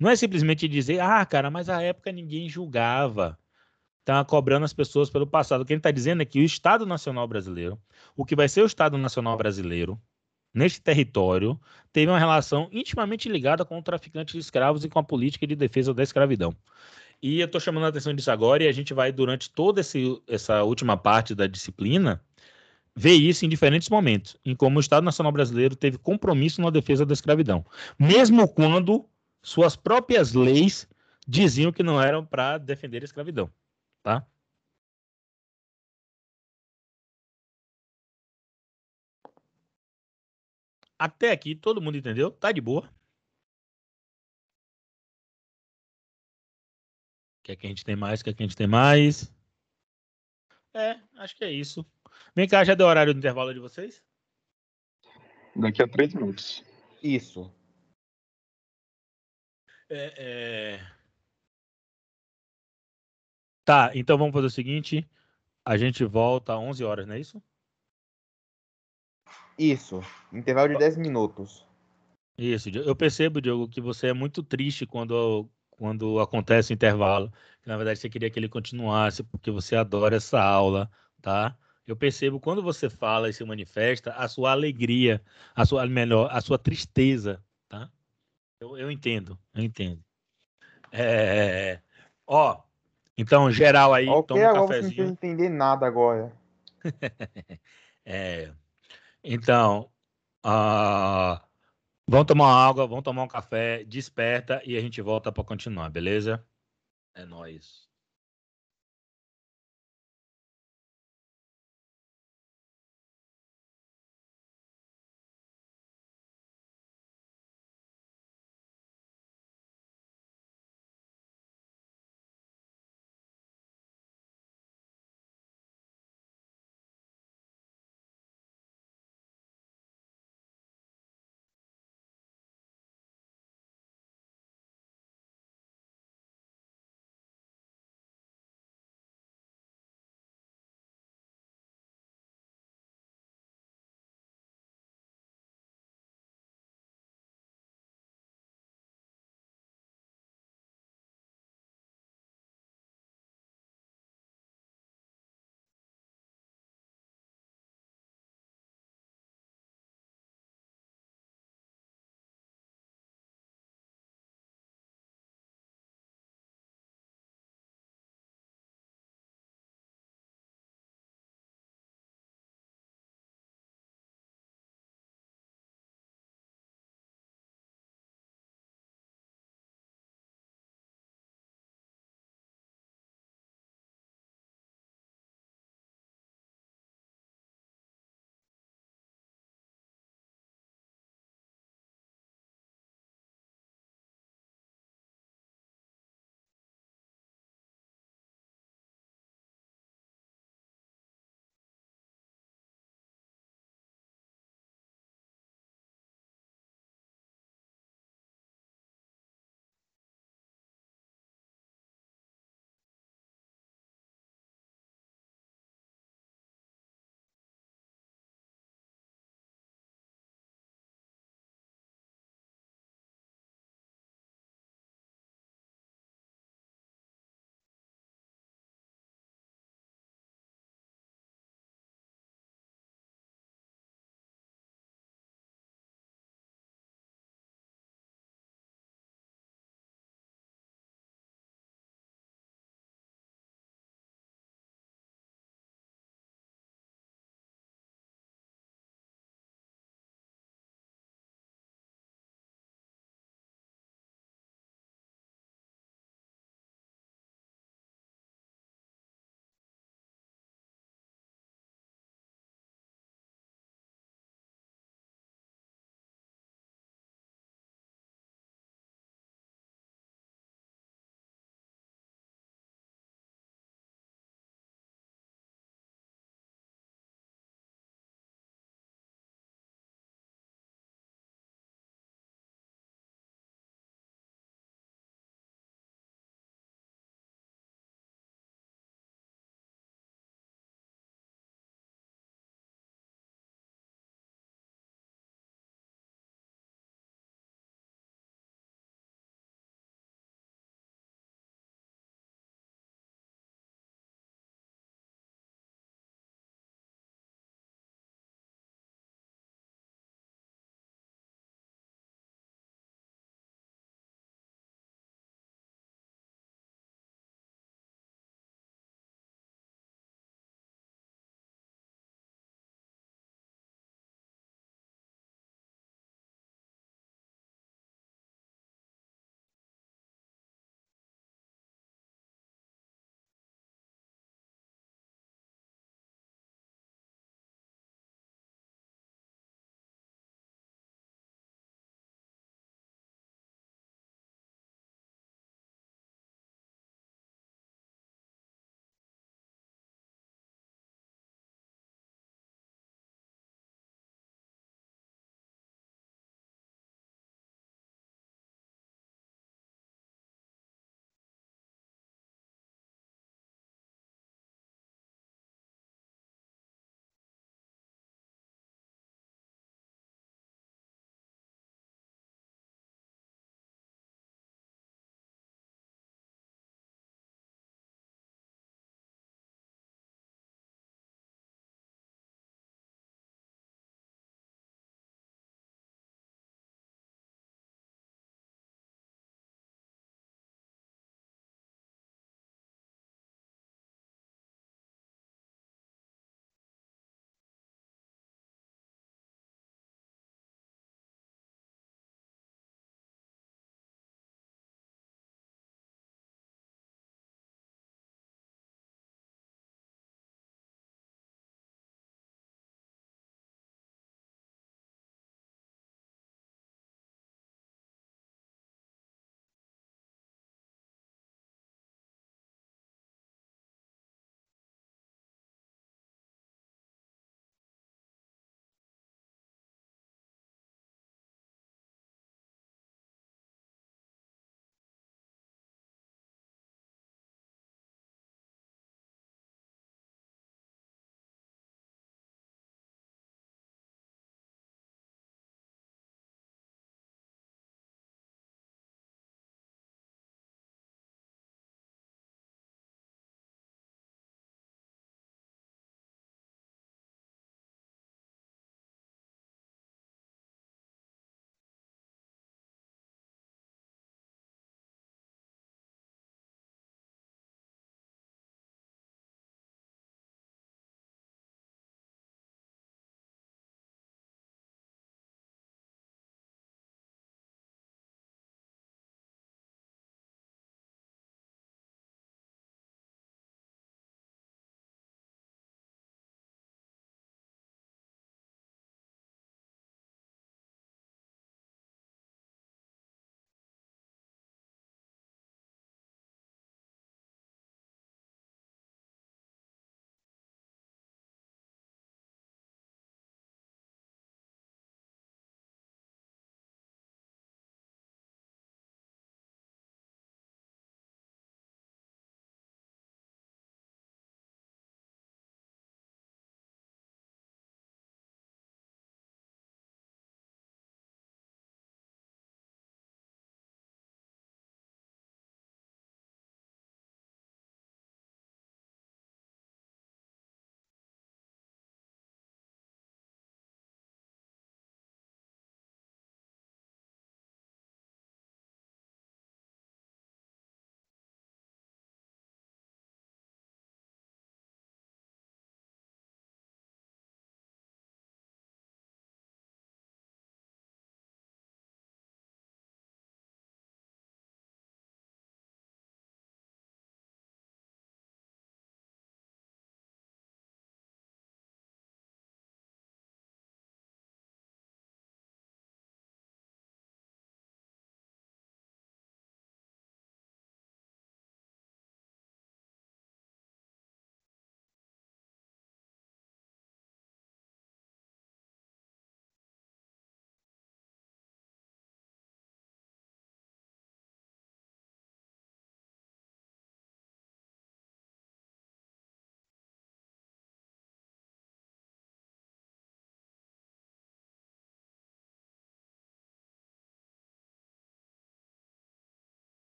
Não é simplesmente dizer, ah, cara, mas a época ninguém julgava. Tá cobrando as pessoas pelo passado. O que ele está dizendo é que o Estado Nacional Brasileiro, o que vai ser o Estado Nacional Brasileiro, neste território teve uma relação intimamente ligada com o traficante de escravos e com a política de defesa da escravidão. E eu estou chamando a atenção disso agora e a gente vai, durante toda esse, essa última parte da disciplina, ver isso em diferentes momentos, em como o Estado Nacional Brasileiro teve compromisso na defesa da escravidão, mesmo quando suas próprias leis diziam que não eram para defender a escravidão, tá? Até aqui, todo mundo entendeu? Tá de boa. Quer que a gente tem mais? Quer que a gente tem mais? É, acho que é isso. Vem cá, já deu horário do intervalo de vocês? Daqui a três minutos. Isso. É, é... Tá, então vamos fazer o seguinte. A gente volta às 11 horas, não é isso? Isso, intervalo de 10 minutos. Isso, eu percebo, Diogo, que você é muito triste quando, quando acontece o intervalo. Na verdade, você queria que ele continuasse, porque você adora essa aula, tá? Eu percebo quando você fala e se manifesta a sua alegria, a sua melhor, a sua tristeza, tá? Eu, eu entendo, eu entendo. É, ó, então geral aí, ok, toma um cafezinho. você não entender nada agora. é, então, Ah, vão tomar água, vão tomar um café, desperta e a gente volta para continuar, beleza? É nóis.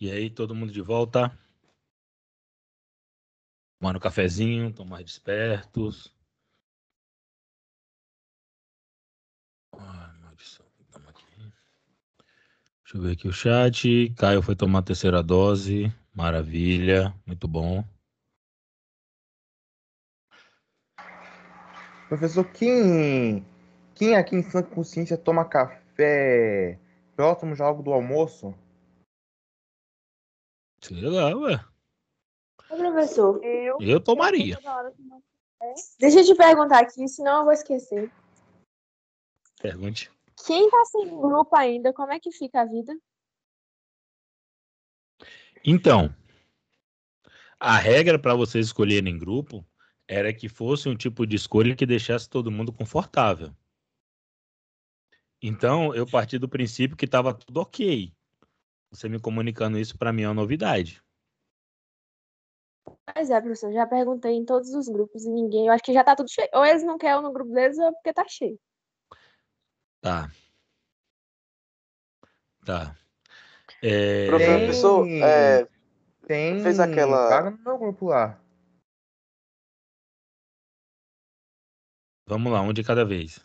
E aí, todo mundo de volta? Tomando um cafezinho, estão mais despertos. Ai, maldição. Tamo aqui. Deixa eu ver aqui o chat. Caio foi tomar a terceira dose. Maravilha, muito bom. Professor, quem, quem aqui em Santa Consciência toma café próximo já algo do almoço? Sei lá, ué. Ô, professor, Eu. Eu tomaria. café. deixa eu te perguntar aqui, senão eu vou esquecer. Pergunte. Quem tá sem grupo ainda, como é que fica a vida? Então, a regra para vocês escolherem grupo era que fosse um tipo de escolha que deixasse todo mundo confortável. Então, eu parti do princípio que estava tudo ok. Você me comunicando isso para mim é uma novidade. Pois é, professor, já perguntei em todos os grupos e ninguém, eu acho que já tá tudo cheio. Ou eles não querem no grupo deles, ou é porque tá cheio. Tá. Tá. É, Professor, Tem- é, Tem Fez aquela- vaga no meu grupo lá. Vamos lá, um de cada vez.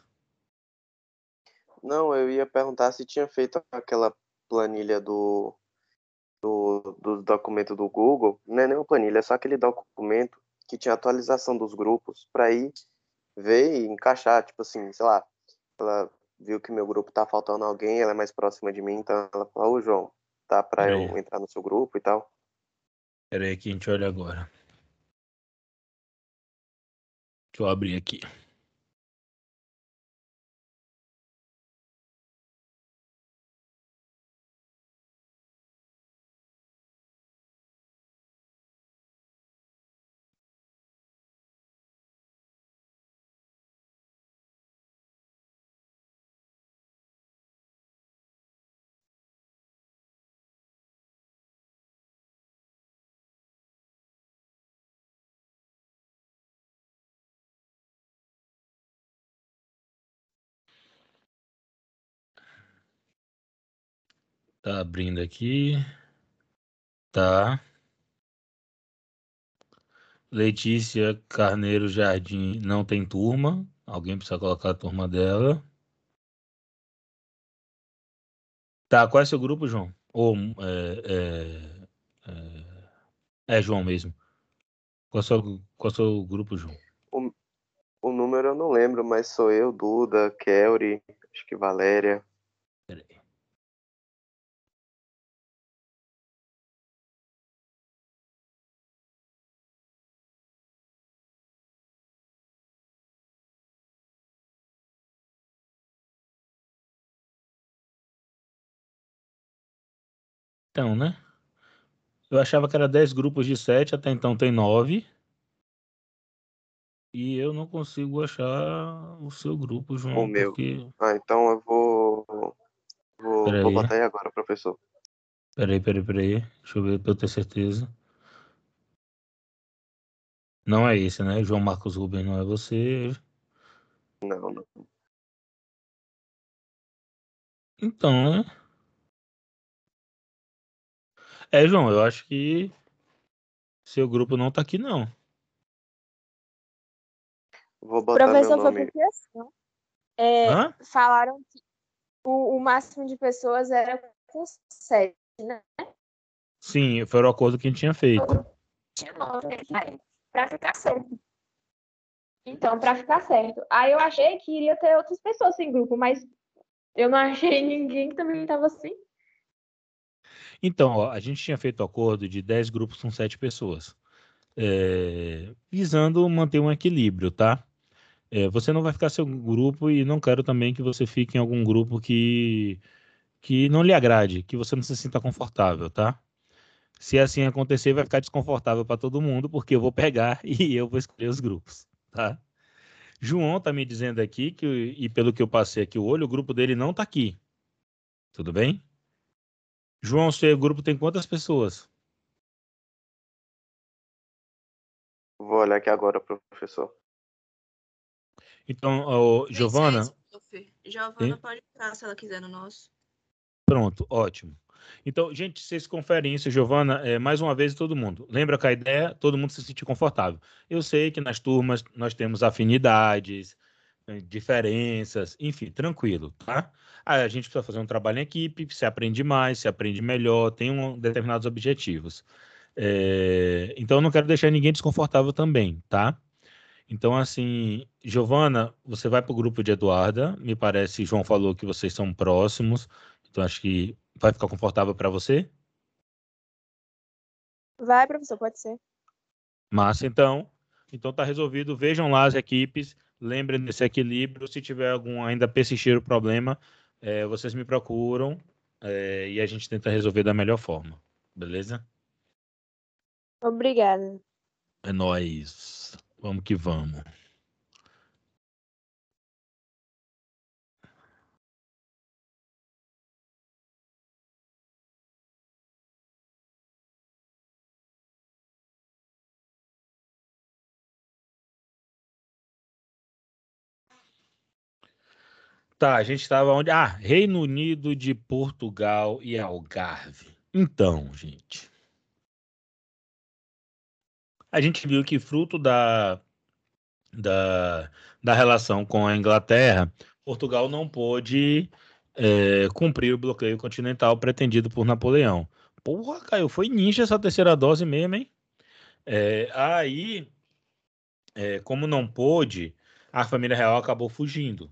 não, eu ia perguntar se tinha feito aquela planilha do, do, do documento do Google. Não é nem uma planilha, é só aquele documento que tinha atualização dos grupos para ir ver e encaixar, tipo assim, sei lá, ela viu que meu grupo tá faltando alguém, ela é mais próxima de mim, então ela falou, ô João, tá pra eu entrar no seu grupo e tal. Espera aí que a gente olha agora. Deixa eu abrir aqui. Tá abrindo aqui. Tá. Letícia Carneiro Jardim não tem turma. Alguém precisa colocar a turma dela. Tá, qual é seu grupo, João? Ou é, é, é, é João mesmo. Qual é o seu, qual é o seu grupo, João? O número eu não lembro, mas sou eu, Duda, Kelly, acho que Valéria. Então, né? Eu achava que era 10 grupos de 7, até então tem 9. E eu não consigo achar o seu grupo, João, O meu. porque... Ah, então eu vou. Vou, Peraí. vou botar aí agora, professor. Peraí, peraí, peraí. Deixa eu ver pra eu ter certeza. Não é esse, né? João Marcos Rubens não é você. Não, não. Então, né? É, João, eu acho que seu grupo não tá aqui, não. Vou botar professor meu foi nome. porque assim, é, falaram que o, o máximo de pessoas era com sete, né? Sim, foi o acordo que a gente tinha feito. Tinha nove aí, pra ficar certo. Então, pra ficar certo. Aí eu achei que iria ter outras pessoas sem grupo, mas eu não achei ninguém que também tava assim. Então, ó, a gente tinha feito o acordo de 10 grupos com 7 pessoas, é, visando manter um equilíbrio, tá? É, você não vai ficar seu grupo e não quero também que você fique em algum grupo que, que não lhe agrade, que você não se sinta confortável, tá? Se assim acontecer, vai ficar desconfortável para todo mundo, porque eu vou pegar e eu vou escolher os grupos, tá? João tá me dizendo aqui que, e pelo que eu passei aqui o olho, o grupo dele não tá aqui. Tudo bem? João, seu grupo tem quantas pessoas? Vou olhar aqui agora, professor. Então, ô, Giovana. Giovana pode entrar se ela quiser no nosso. pronto, ótimo. Então, gente, vocês conferem isso, Giovana, é, mais uma vez todo mundo. Lembra que a ideia é todo mundo se sentir confortável. Eu sei que nas turmas nós temos afinidades, diferenças, enfim, tranquilo, tá? Aí a gente precisa fazer um trabalho em equipe, se aprende mais, se aprende melhor, tem um, determinados objetivos. É, então, eu não quero deixar ninguém desconfortável também, tá? Então, assim, Giovana, você vai para o grupo de Eduarda. Me parece, João falou que vocês são próximos. Então, acho que vai ficar confortável para você. Vai, professor, pode ser. Massa, então. Então, tá resolvido. Vejam lá as equipes. Lembrem desse equilíbrio. Se tiver algum ainda persistir o problema, é, vocês me procuram é, e a gente tenta resolver da melhor forma. Beleza? Obrigada. É nóis. Vamos que vamos. Tá, a gente estava onde? Ah, Reino Unido de Portugal e Algarve. Então, gente. A gente viu que fruto da, da, da relação com a Inglaterra, Portugal não pôde é, cumprir o bloqueio continental pretendido por Napoleão. Porra, Caio, foi ninja essa terceira dose mesmo, hein? É, aí, é, como não pôde, a família real acabou fugindo.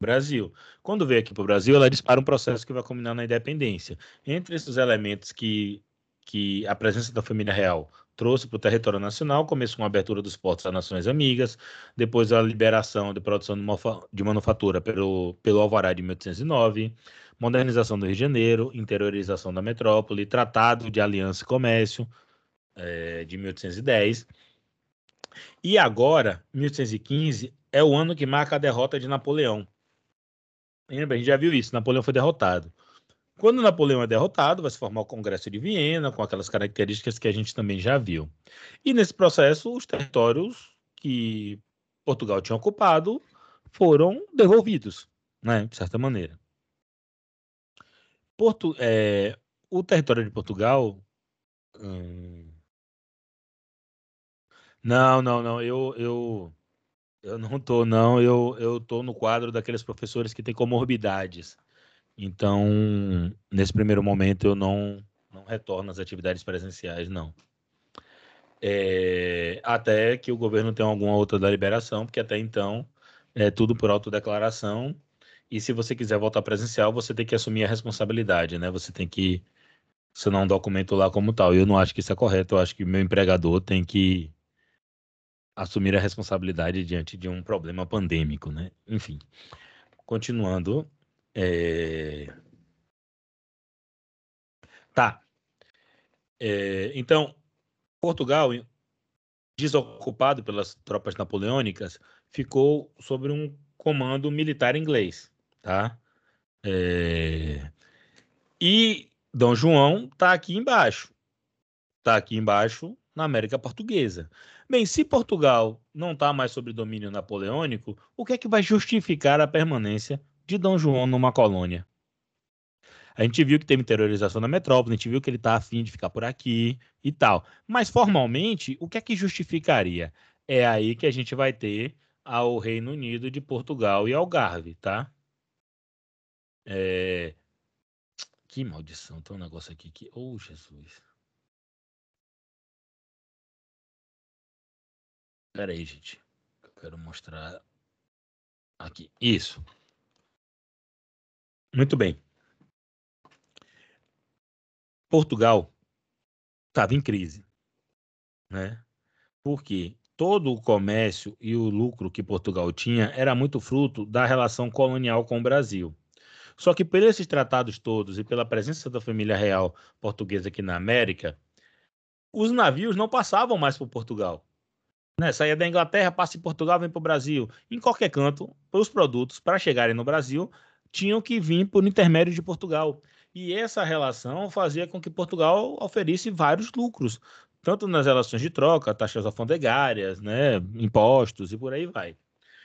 Brasil. Quando veio aqui para o Brasil, ela dispara um processo que vai culminar na independência. Entre esses elementos que, que a presença da família real trouxe para o território nacional, começou uma abertura dos portos a nações amigas, depois a liberação de produção de, de manufatura pelo, pelo Alvará de 1809, modernização do Rio de Janeiro, interiorização da metrópole, Tratado de Aliança e Comércio é, de 1810. E agora, 1815, é o ano que marca a derrota de Napoleão Lembra? A gente já viu isso. Napoleão foi derrotado. Quando Napoleão é derrotado, vai se formar o Congresso de Viena, com aquelas características que a gente também já viu. E nesse processo, os territórios que Portugal tinha ocupado foram devolvidos, né, de certa maneira. Porto, é, o território de Portugal. Hum... Não, não, não. Eu, eu, eu não tô, não. Eu, eu tô no quadro daqueles professores que têm comorbidades. Então, nesse primeiro momento, eu não, não retorno às atividades presenciais, não. É, até que o governo tenha alguma outra da liberação, porque até então é tudo por autodeclaração. E se você quiser voltar presencial, você tem que assumir a responsabilidade, né? Você tem que assinar um documento lá como tal. Eu não acho que isso é correto. Eu acho que meu empregador tem que assumir a responsabilidade diante de um problema pandêmico, né? Enfim, continuando. É... Tá. É, então, Portugal, desocupado pelas tropas napoleônicas, ficou sob um comando militar inglês, tá? É... E Dom João está aqui embaixo. Está aqui embaixo na América Portuguesa. Bem, se Portugal não está mais sob domínio napoleônico, o que é que vai justificar a permanência de Dom João numa colônia? A gente viu que teve interiorização da metrópole, a gente viu que ele está afim de ficar por aqui e tal. Mas formalmente, o que é que justificaria? É aí que a gente vai ter ao Reino Unido de Portugal e Algarve, tá? É... Que maldição, tem um negócio aqui que. Oh, Jesus. Pera aí, gente. Eu quero mostrar aqui. Isso. Muito bem. Portugal estava em crise, né? Porque todo o comércio e o lucro que Portugal tinha era muito fruto da relação colonial com o Brasil. Só que por esses tratados todos e pela presença da família real portuguesa aqui na América, os navios não passavam mais por Portugal. Né? Saía da Inglaterra, passa em Portugal, vem para o Brasil. Em qualquer canto, os produtos, para chegarem no Brasil, tinham que vir por intermédio de Portugal. E essa relação fazia com que Portugal oferisse vários lucros, tanto nas relações de troca, taxas alfandegárias, né, impostos e por aí vai.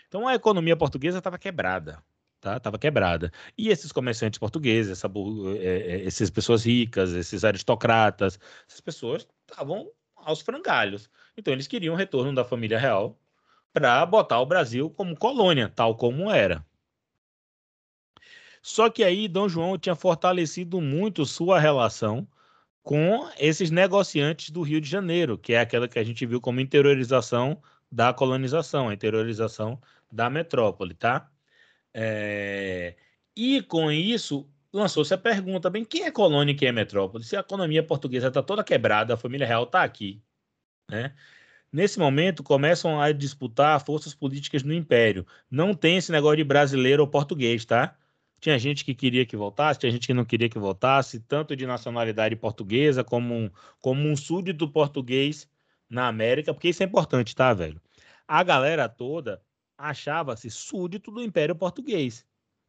Então a economia portuguesa estava quebrada, tá? Tava quebrada. E esses comerciantes portugueses, essa, é, é, essas pessoas ricas, esses aristocratas, essas pessoas estavam aos frangalhos. Então eles queriam o retorno da família real para botar o Brasil como colônia, tal como era. Só que aí Dom João tinha fortalecido muito sua relação com esses negociantes do Rio de Janeiro, que é aquela que a gente viu como interiorização da colonização, a interiorização da metrópole, tá? É... E com isso lançou-se a pergunta, bem, quem é colônia e quem é metrópole? Se a economia portuguesa está toda quebrada, a família real está aqui, né? Nesse momento, começam a disputar forças políticas no Império. Não tem esse negócio de brasileiro ou português, tá? Tinha gente que queria que voltasse, tinha gente que não queria que voltasse, tanto de nacionalidade portuguesa como um, como um súdito português na América, porque isso é importante, tá, velho? A galera toda achava-se súdito do Império Português.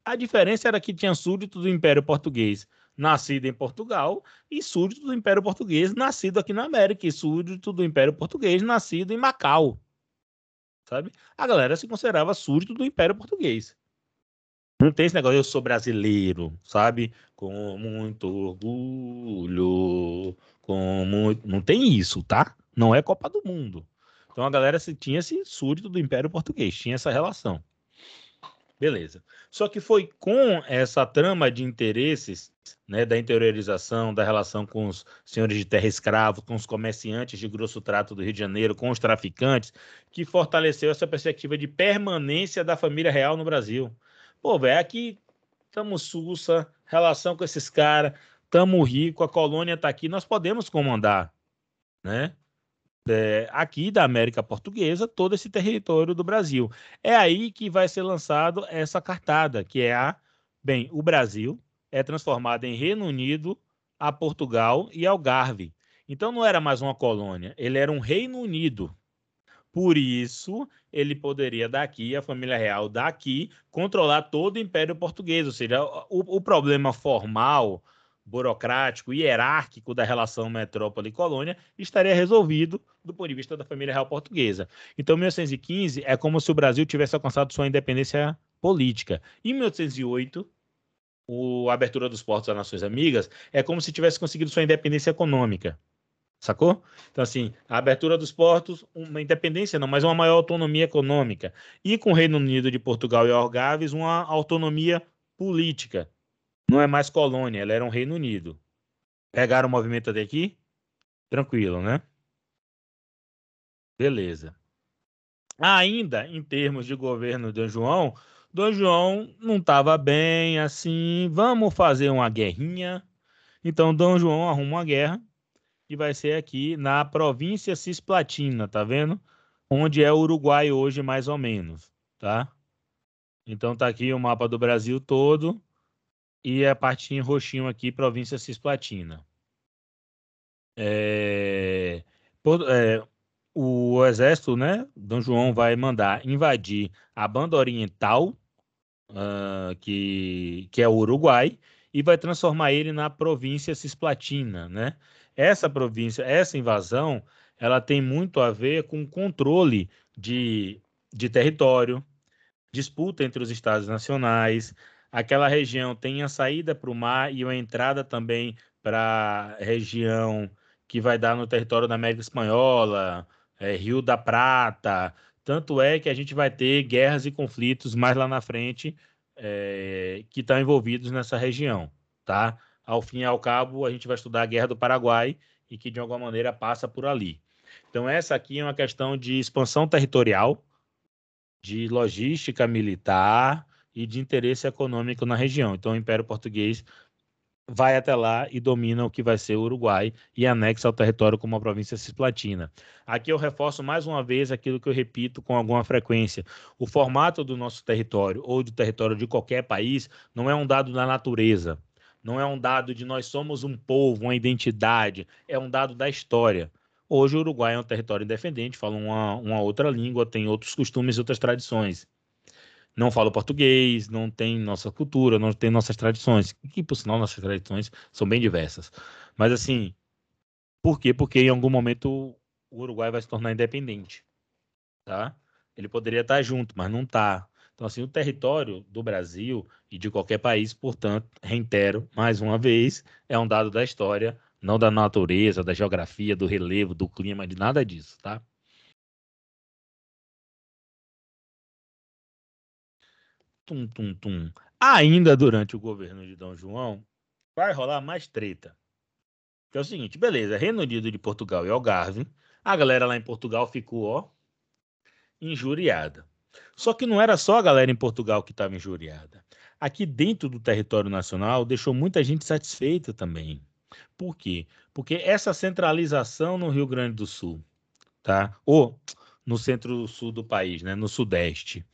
A diferença era que tinha súdito do Império Português nascido em Portugal e súdito do Império Português nascido aqui na América e súdito do Império Português nascido em Macau. Sabe? A galera se considerava súdito do Império Português. Não tem esse negócio, eu sou brasileiro, sabe? Com muito orgulho, com muito... Não tem isso, tá? Não é Copa do Mundo. Então a galera tinha esse súdito do Império Português, tinha essa relação. Beleza. Só que foi com essa trama de interesses, né, da interiorização, da relação com os senhores de terra escravo, com os comerciantes de grosso trato do Rio de Janeiro, com os traficantes, que fortaleceu essa perspectiva de permanência da família real no Brasil. Pô, velho, aqui estamos sussa, relação com esses caras, estamos rico, a colônia está aqui, nós podemos comandar, né? É, aqui da América Portuguesa, todo esse território do Brasil. É aí que vai ser lançado essa cartada, que é a, bem, o Brasil é transformado em Reino Unido, a Portugal e Algarve. Então não era mais uma colônia, ele era um Reino Unido. Por isso, ele poderia daqui, a família real daqui, controlar todo o Império Português. Ou seja, o, o problema formal, burocrático, hierárquico da relação metrópole-colônia estaria resolvido do ponto de vista da família real portuguesa. Então, 1815 é como se o Brasil tivesse alcançado sua independência política. Em 1808, o, a abertura dos portos às Nações Amigas é como se tivesse conseguido sua independência econômica. Sacou? Então, assim, a abertura dos portos, uma independência não, mas uma maior autonomia econômica. E com o Reino Unido de Portugal e Algarves, uma autonomia política. Não é mais colônia, ela era um Reino Unido. Pegaram o movimento até aqui? Tranquilo, né? Beleza. Ainda em termos de governo de Dom João, Dom João não estava bem assim, vamos fazer uma guerrinha. Então Dom João arruma uma guerra que vai ser aqui na província Cisplatina, tá vendo? Onde é o Uruguai hoje, mais ou menos, tá? Então tá aqui o mapa do Brasil todo e a parte em roxinho aqui, província Cisplatina. É, é, o exército, né? Dom João vai mandar invadir a banda oriental, uh, que, que é o Uruguai, e vai transformar ele na província Cisplatina, né? essa província, essa invasão, ela tem muito a ver com controle de, de território, disputa entre os estados nacionais. Aquela região tem a saída para o mar e a entrada também para a região que vai dar no território da América Espanhola, é, Rio da Prata. Tanto é que a gente vai ter guerras e conflitos mais lá na frente é, que estão envolvidos nessa região, tá? ao fim e ao cabo, a gente vai estudar a Guerra do Paraguai e que de alguma maneira passa por ali. Então, essa aqui é uma questão de expansão territorial, de logística militar e de interesse econômico na região. Então, o Império Português vai até lá e domina o que vai ser o Uruguai e anexa ao território como a província cisplatina. Aqui eu reforço mais uma vez aquilo que eu repito com alguma frequência. O formato do nosso território ou do território de qualquer país não é um dado da natureza não é um dado de nós somos um povo, uma identidade, é um dado da história. Hoje o Uruguai é um território independente, fala uma, uma outra língua, tem outros costumes e outras tradições. Não fala português, não tem nossa cultura, não tem nossas tradições, que por sinal nossas tradições são bem diversas. Mas assim, por quê? Porque em algum momento o Uruguai vai se tornar independente, tá? Ele poderia estar junto, mas não está. Então, assim, o território do Brasil e de qualquer país, portanto, reitero mais uma vez, é um dado da história, não da natureza, da geografia, do relevo, do clima, de nada disso, tá? Tum, tum, tum. Ainda durante o governo de Dom João, vai rolar mais treta. Que é o seguinte, beleza, Reino Unido de Portugal e Algarve, a galera lá em Portugal ficou, ó, injuriada. Só que não era só a galera em Portugal que estava injuriada. Aqui dentro do território nacional deixou muita gente satisfeita também. Por quê? Porque essa centralização no Rio Grande do Sul, tá? Ou no centro-sul do país, né? No sudeste,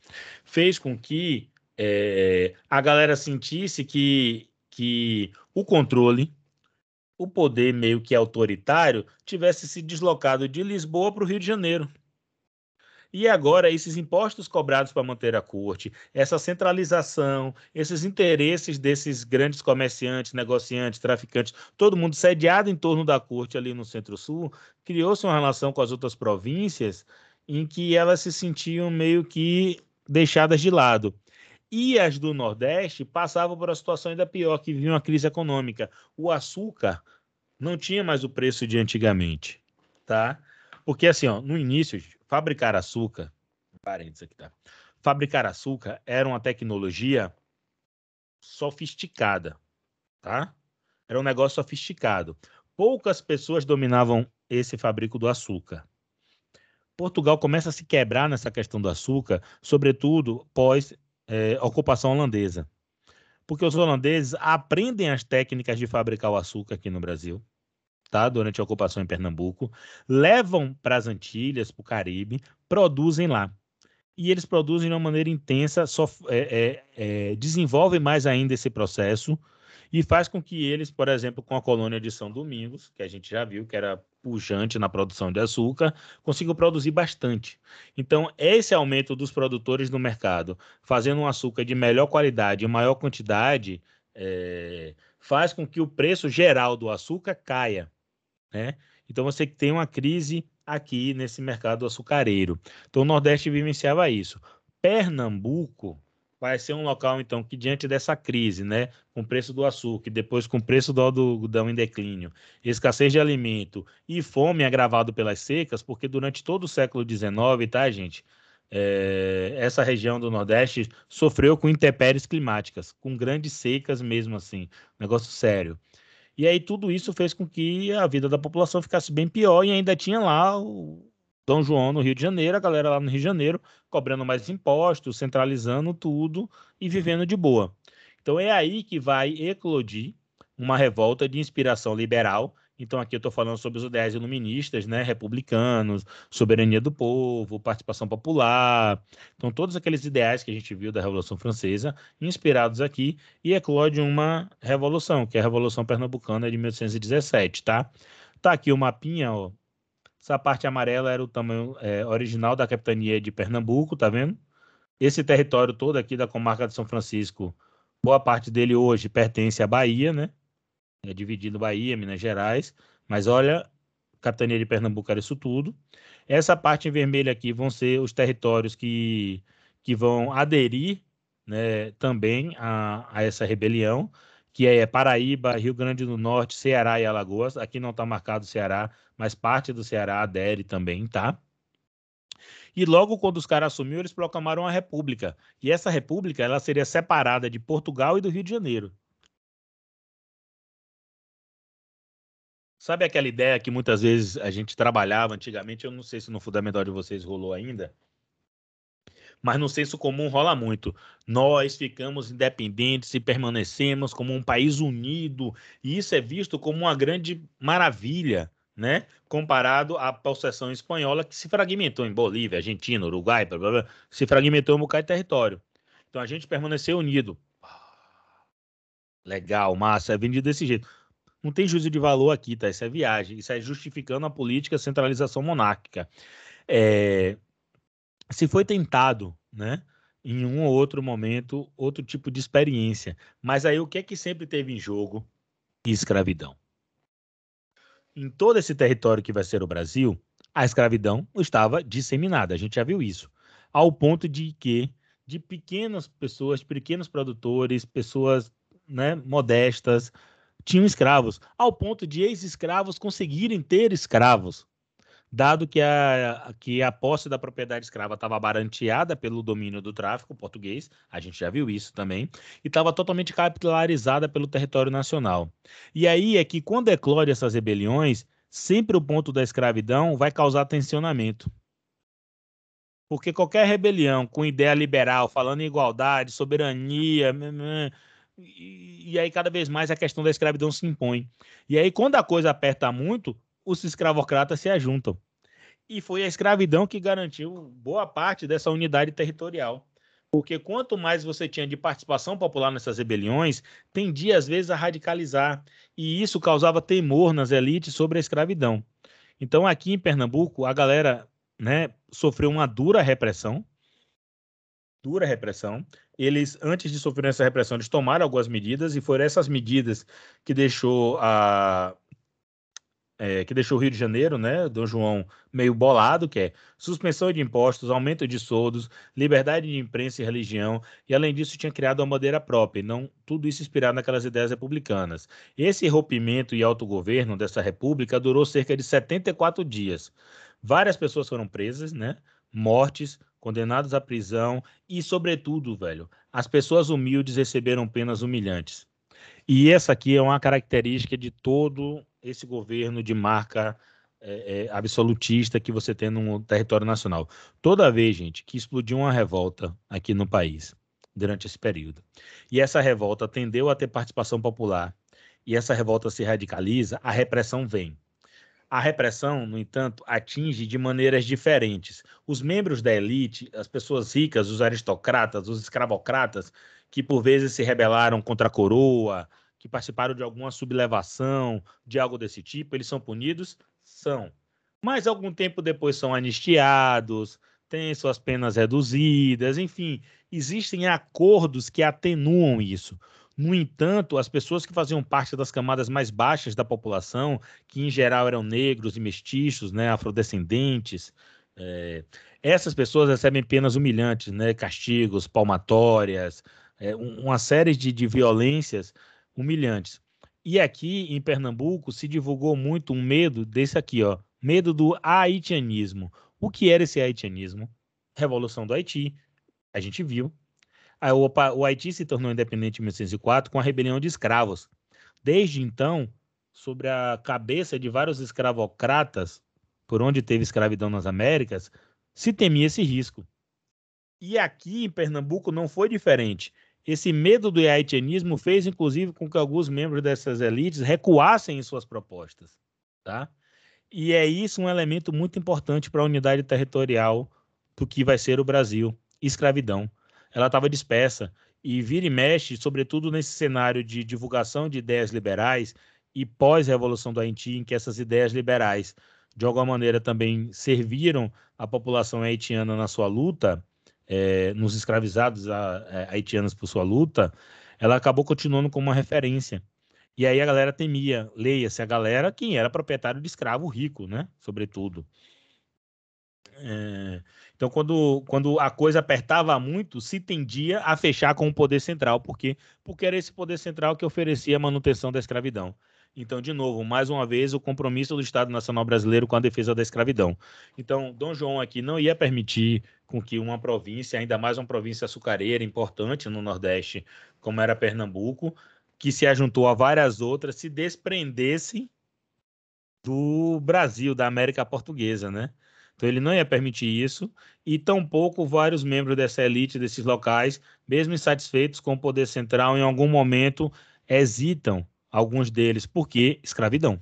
fez com que é, a galera sentisse que, que o controle, o poder meio que autoritário, tivesse se deslocado de Lisboa para o Rio de Janeiro. E agora, esses impostos cobrados para manter a corte, essa centralização, esses interesses desses grandes comerciantes, negociantes, traficantes, todo mundo sediado em torno da corte ali no Centro-Sul, criou-se uma relação com as outras províncias em que elas se sentiam meio que deixadas de lado. E as do Nordeste passavam por uma situação ainda pior, que vinha uma crise econômica. O açúcar não tinha mais o preço de antigamente, tá? Porque assim, ó, no início, fabricar açúcar, parênteses aqui, tá? Fabricar açúcar era uma tecnologia sofisticada, tá? Era um negócio sofisticado. Poucas pessoas dominavam esse fabrico do açúcar. Portugal começa a se quebrar nessa questão do açúcar, sobretudo pós é, ocupação holandesa. Porque os holandeses aprendem as técnicas de fabricar o açúcar aqui no Brasil tá? durante a ocupação em Pernambuco, levam para as Antilhas, para o Caribe, produzem lá. E eles produzem de uma maneira intensa, só, é, é, é, desenvolvem mais ainda esse processo e faz com que eles, por exemplo, com a colônia de São Domingos, que a gente já viu que era pujante na produção de açúcar, consigam produzir bastante. Então, esse aumento dos produtores no mercado, fazendo um açúcar de melhor qualidade e maior quantidade, é, faz com que o preço geral do açúcar caia. Né? Então você tem uma crise aqui nesse mercado açucareiro. Então o Nordeste vivenciava isso. Pernambuco vai ser um local então que diante dessa crise, né, com o preço do açúcar, depois com o preço do algodão em declínio, escassez de alimento e fome agravado pelas secas, porque durante todo o século XIX, tá, gente, é, essa região do Nordeste sofreu com intempéries climáticas, com grandes secas mesmo assim, negócio sério. E aí tudo isso fez com que a vida da população ficasse bem pior e ainda tinha lá o Dom João no Rio de Janeiro, a galera lá no Rio de Janeiro cobrando mais impostos, centralizando tudo e vivendo de boa. Então é aí que vai eclodir uma revolta de inspiração liberal então, aqui eu estou falando sobre os ideais iluministas, né, republicanos, soberania do povo, participação popular. Então, todos aqueles ideais que a gente viu da Revolução Francesa, inspirados aqui, e eclode uma revolução, que é a Revolução Pernambucana de 1817, tá? Tá aqui o mapinha, ó. Essa parte amarela era o tamanho é, original da capitania de Pernambuco, tá vendo? Esse território todo aqui da comarca de São Francisco, boa parte dele hoje pertence à Bahia, né? é dividido Bahia, Minas Gerais, mas olha, capitania de Pernambuco era isso tudo. Essa parte em vermelho aqui vão ser os territórios que, que vão aderir né, também a, a essa rebelião, que é Paraíba, Rio Grande do Norte, Ceará e Alagoas. Aqui não está marcado Ceará, mas parte do Ceará adere também, tá? E logo quando os caras assumiram, eles proclamaram a república. E essa república ela seria separada de Portugal e do Rio de Janeiro. Sabe aquela ideia que muitas vezes a gente trabalhava antigamente? Eu não sei se no fundamental de vocês rolou ainda, mas no senso comum rola muito. Nós ficamos independentes e permanecemos como um país unido, e isso é visto como uma grande maravilha, né? Comparado à possessão espanhola que se fragmentou em Bolívia, Argentina, Uruguai, blá, blá, blá, se fragmentou um bocado de território. Então a gente permaneceu unido. Legal, massa, é vendido desse jeito. Não tem juízo de valor aqui, tá? Isso é viagem. Isso é justificando a política centralização monárquica. É, se foi tentado, né? Em um ou outro momento, outro tipo de experiência. Mas aí o que é que sempre teve em jogo? Escravidão. Em todo esse território que vai ser o Brasil, a escravidão estava disseminada. A gente já viu isso. Ao ponto de que de pequenas pessoas, pequenos produtores, pessoas né, modestas, tinham escravos, ao ponto de ex-escravos conseguirem ter escravos, dado que a, que a posse da propriedade escrava estava baranteada pelo domínio do tráfico português, a gente já viu isso também, e estava totalmente capitularizada pelo território nacional. E aí é que, quando eclode essas rebeliões, sempre o ponto da escravidão vai causar tensionamento. Porque qualquer rebelião com ideia liberal, falando em igualdade, soberania, e aí cada vez mais a questão da escravidão se impõe. E aí, quando a coisa aperta muito, os escravocratas se ajuntam. E foi a escravidão que garantiu boa parte dessa unidade territorial. Porque quanto mais você tinha de participação popular nessas rebeliões, tendia às vezes a radicalizar. E isso causava temor nas elites sobre a escravidão. Então, aqui em Pernambuco, a galera né, sofreu uma dura repressão. Dura repressão. Eles, antes de sofrer essa repressão, eles tomaram algumas medidas, e foram essas medidas que deixou a, é, que deixou o Rio de Janeiro, né, Dom João, meio bolado, que é suspensão de impostos, aumento de soldos, liberdade de imprensa e religião, e além disso tinha criado uma bandeira própria, e não tudo isso inspirado naquelas ideias republicanas. Esse rompimento e autogoverno dessa república durou cerca de 74 dias. Várias pessoas foram presas, né, mortes, condenados à prisão e, sobretudo, velho, as pessoas humildes receberam penas humilhantes. E essa aqui é uma característica de todo esse governo de marca é, é, absolutista que você tem no território nacional. Toda vez, gente, que explodiu uma revolta aqui no país durante esse período, e essa revolta tendeu a ter participação popular, e essa revolta se radicaliza, a repressão vem. A repressão, no entanto, atinge de maneiras diferentes. Os membros da elite, as pessoas ricas, os aristocratas, os escravocratas, que por vezes se rebelaram contra a coroa, que participaram de alguma sublevação, de algo desse tipo, eles são punidos? São. Mas algum tempo depois são anistiados, têm suas penas reduzidas, enfim, existem acordos que atenuam isso. No entanto, as pessoas que faziam parte das camadas mais baixas da população, que em geral eram negros e mestiços, né, afrodescendentes, é, essas pessoas recebem penas humilhantes, né, castigos, palmatórias, é, uma série de, de violências humilhantes. E aqui em Pernambuco se divulgou muito um medo desse aqui, ó, medo do haitianismo. O que era esse haitianismo? Revolução do Haiti, a gente viu. O Haiti se tornou independente em 1904 com a rebelião de escravos. Desde então, sobre a cabeça de vários escravocratas, por onde teve escravidão nas Américas, se temia esse risco. E aqui em Pernambuco não foi diferente. Esse medo do haitianismo fez, inclusive, com que alguns membros dessas elites recuassem em suas propostas. Tá? E é isso um elemento muito importante para a unidade territorial do que vai ser o Brasil. Escravidão. Ela estava dispersa e vira e mexe, sobretudo nesse cenário de divulgação de ideias liberais e pós-revolução do Haiti, em que essas ideias liberais, de alguma maneira, também serviram a população haitiana na sua luta, é, nos escravizados a, a, é, haitianos por sua luta, ela acabou continuando como uma referência. E aí a galera temia, leia-se a galera, quem era proprietário de escravo rico, né? Sobretudo. É, então, quando, quando a coisa apertava muito, se tendia a fechar com o poder central. Por quê? Porque era esse poder central que oferecia a manutenção da escravidão. Então, de novo, mais uma vez, o compromisso do Estado Nacional Brasileiro com a defesa da escravidão. Então, Dom João aqui não ia permitir com que uma província, ainda mais uma província açucareira importante no Nordeste, como era Pernambuco, que se ajuntou a várias outras, se desprendesse do Brasil, da América Portuguesa, né? Então ele não ia permitir isso, e tampouco vários membros dessa elite desses locais, mesmo insatisfeitos com o poder central, em algum momento hesitam alguns deles, porque escravidão.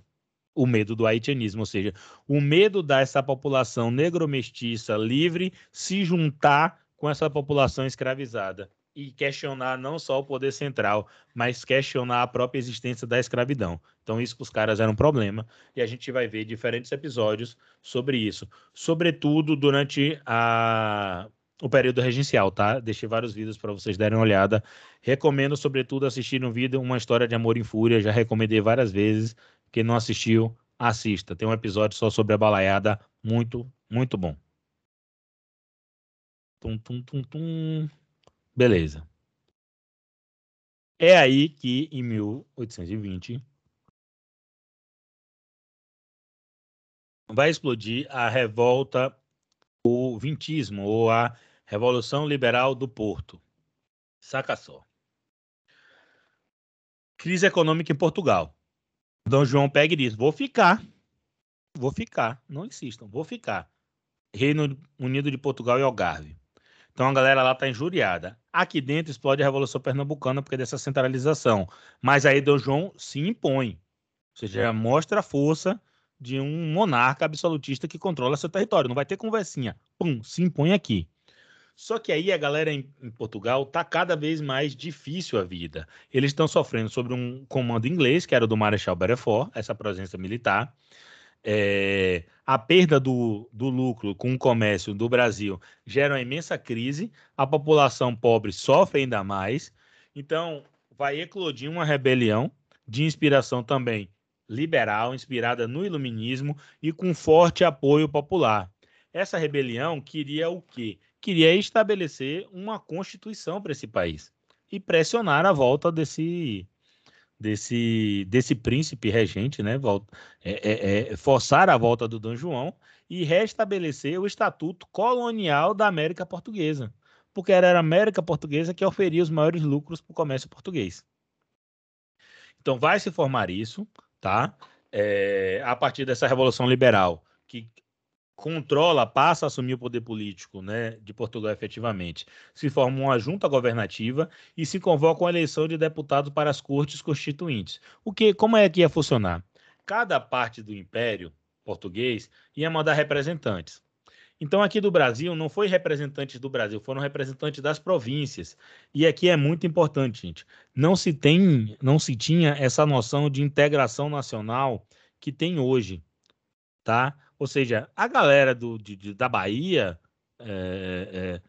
O medo do haitianismo, ou seja, o medo dessa população negro-mestiça livre se juntar com essa população escravizada e questionar não só o poder central, mas questionar a própria existência da escravidão. Então, isso para os caras era um problema, e a gente vai ver diferentes episódios sobre isso, sobretudo durante a o período regencial, tá? Deixei vários vídeos para vocês darem uma olhada. Recomendo, sobretudo, assistir um vídeo Uma História de Amor em Fúria. Já recomendei várias vezes. Quem não assistiu, assista. Tem um episódio só sobre a balaiada. Muito, muito bom. Tum, tum, tum, tum. Beleza. É aí que, em 1820, vai explodir a revolta, o vintismo, ou a Revolução Liberal do Porto. Saca só. Crise econômica em Portugal. Dom João pega e diz: Vou ficar. Vou ficar. Não insistam, vou ficar. Reino Unido de Portugal e Algarve. Então a galera lá está injuriada. Aqui dentro explode a Revolução Pernambucana porque dessa centralização. Mas aí Dom João se impõe. Ou seja, mostra a força de um monarca absolutista que controla seu território. Não vai ter conversinha. Pum, se impõe aqui. Só que aí a galera em, em Portugal está cada vez mais difícil a vida. Eles estão sofrendo sobre um comando inglês, que era do Marechal Belfort, essa presença militar. É, a perda do, do lucro com o comércio do Brasil gera uma imensa crise, a população pobre sofre ainda mais. Então, vai eclodir uma rebelião de inspiração também liberal, inspirada no iluminismo e com forte apoio popular. Essa rebelião queria o quê? Queria estabelecer uma constituição para esse país e pressionar a volta desse desse, desse príncipe regente, né? Volta, é, é, é, forçar a volta do Dom João e restabelecer o estatuto colonial da América Portuguesa, porque era a América Portuguesa que oferia os maiores lucros para o comércio português. Então vai se formar isso, tá? É, a partir dessa revolução liberal que controla, passa a assumir o poder político né, de Portugal efetivamente, se forma uma junta governativa e se convoca uma eleição de deputados para as cortes constituintes. O que, como é que ia funcionar? Cada parte do império português ia mandar representantes. Então, aqui do Brasil, não foi representantes do Brasil, foram representantes das províncias. E aqui é muito importante, gente. Não se tem, não se tinha essa noção de integração nacional que tem hoje, tá? Ou seja, a galera do, de, de, da Bahia é, é,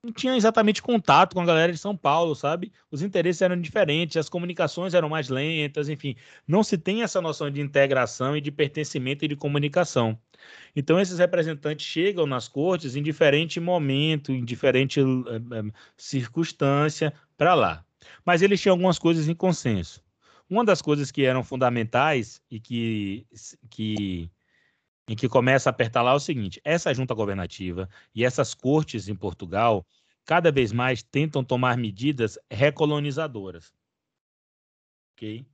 não tinha exatamente contato com a galera de São Paulo, sabe? Os interesses eram diferentes, as comunicações eram mais lentas, enfim. Não se tem essa noção de integração e de pertencimento e de comunicação. Então, esses representantes chegam nas cortes em diferente momento, em diferente circunstância para lá. Mas eles tinham algumas coisas em consenso. Uma das coisas que eram fundamentais e que, que em que começa a apertar lá é o seguinte: essa junta governativa e essas cortes em Portugal cada vez mais tentam tomar medidas recolonizadoras. Ok?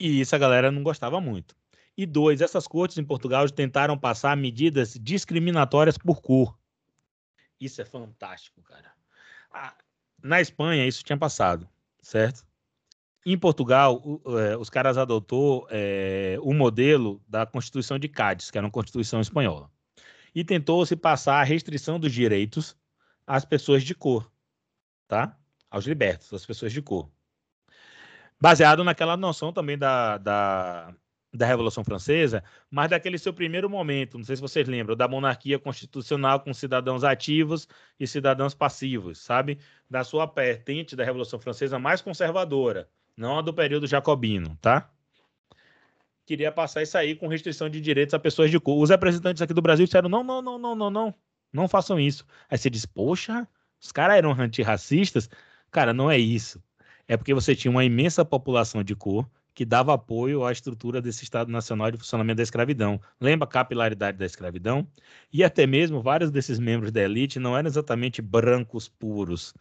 E isso a galera não gostava muito. E dois, essas cortes em Portugal tentaram passar medidas discriminatórias por cor. Isso é fantástico, cara. Ah, na Espanha isso tinha passado, certo? Em Portugal, é, os caras adotou é, o modelo da Constituição de Cádiz, que era uma Constituição espanhola, e tentou-se passar a restrição dos direitos às pessoas de cor, tá? Aos libertos, às pessoas de cor. Baseado naquela noção também da, da, da Revolução Francesa, mas daquele seu primeiro momento, não sei se vocês lembram, da monarquia constitucional com cidadãos ativos e cidadãos passivos, sabe? Da sua vertente da Revolução Francesa mais conservadora, não a do período jacobino, tá? Queria passar isso aí com restrição de direitos a pessoas de cor. Os representantes aqui do Brasil disseram: não, não, não, não, não, não, não façam isso. Aí você diz: poxa, os caras eram antirracistas? Cara, não é isso. É porque você tinha uma imensa população de cor que dava apoio à estrutura desse Estado Nacional de Funcionamento da Escravidão. Lembra a capilaridade da escravidão? E até mesmo vários desses membros da elite não eram exatamente brancos puros,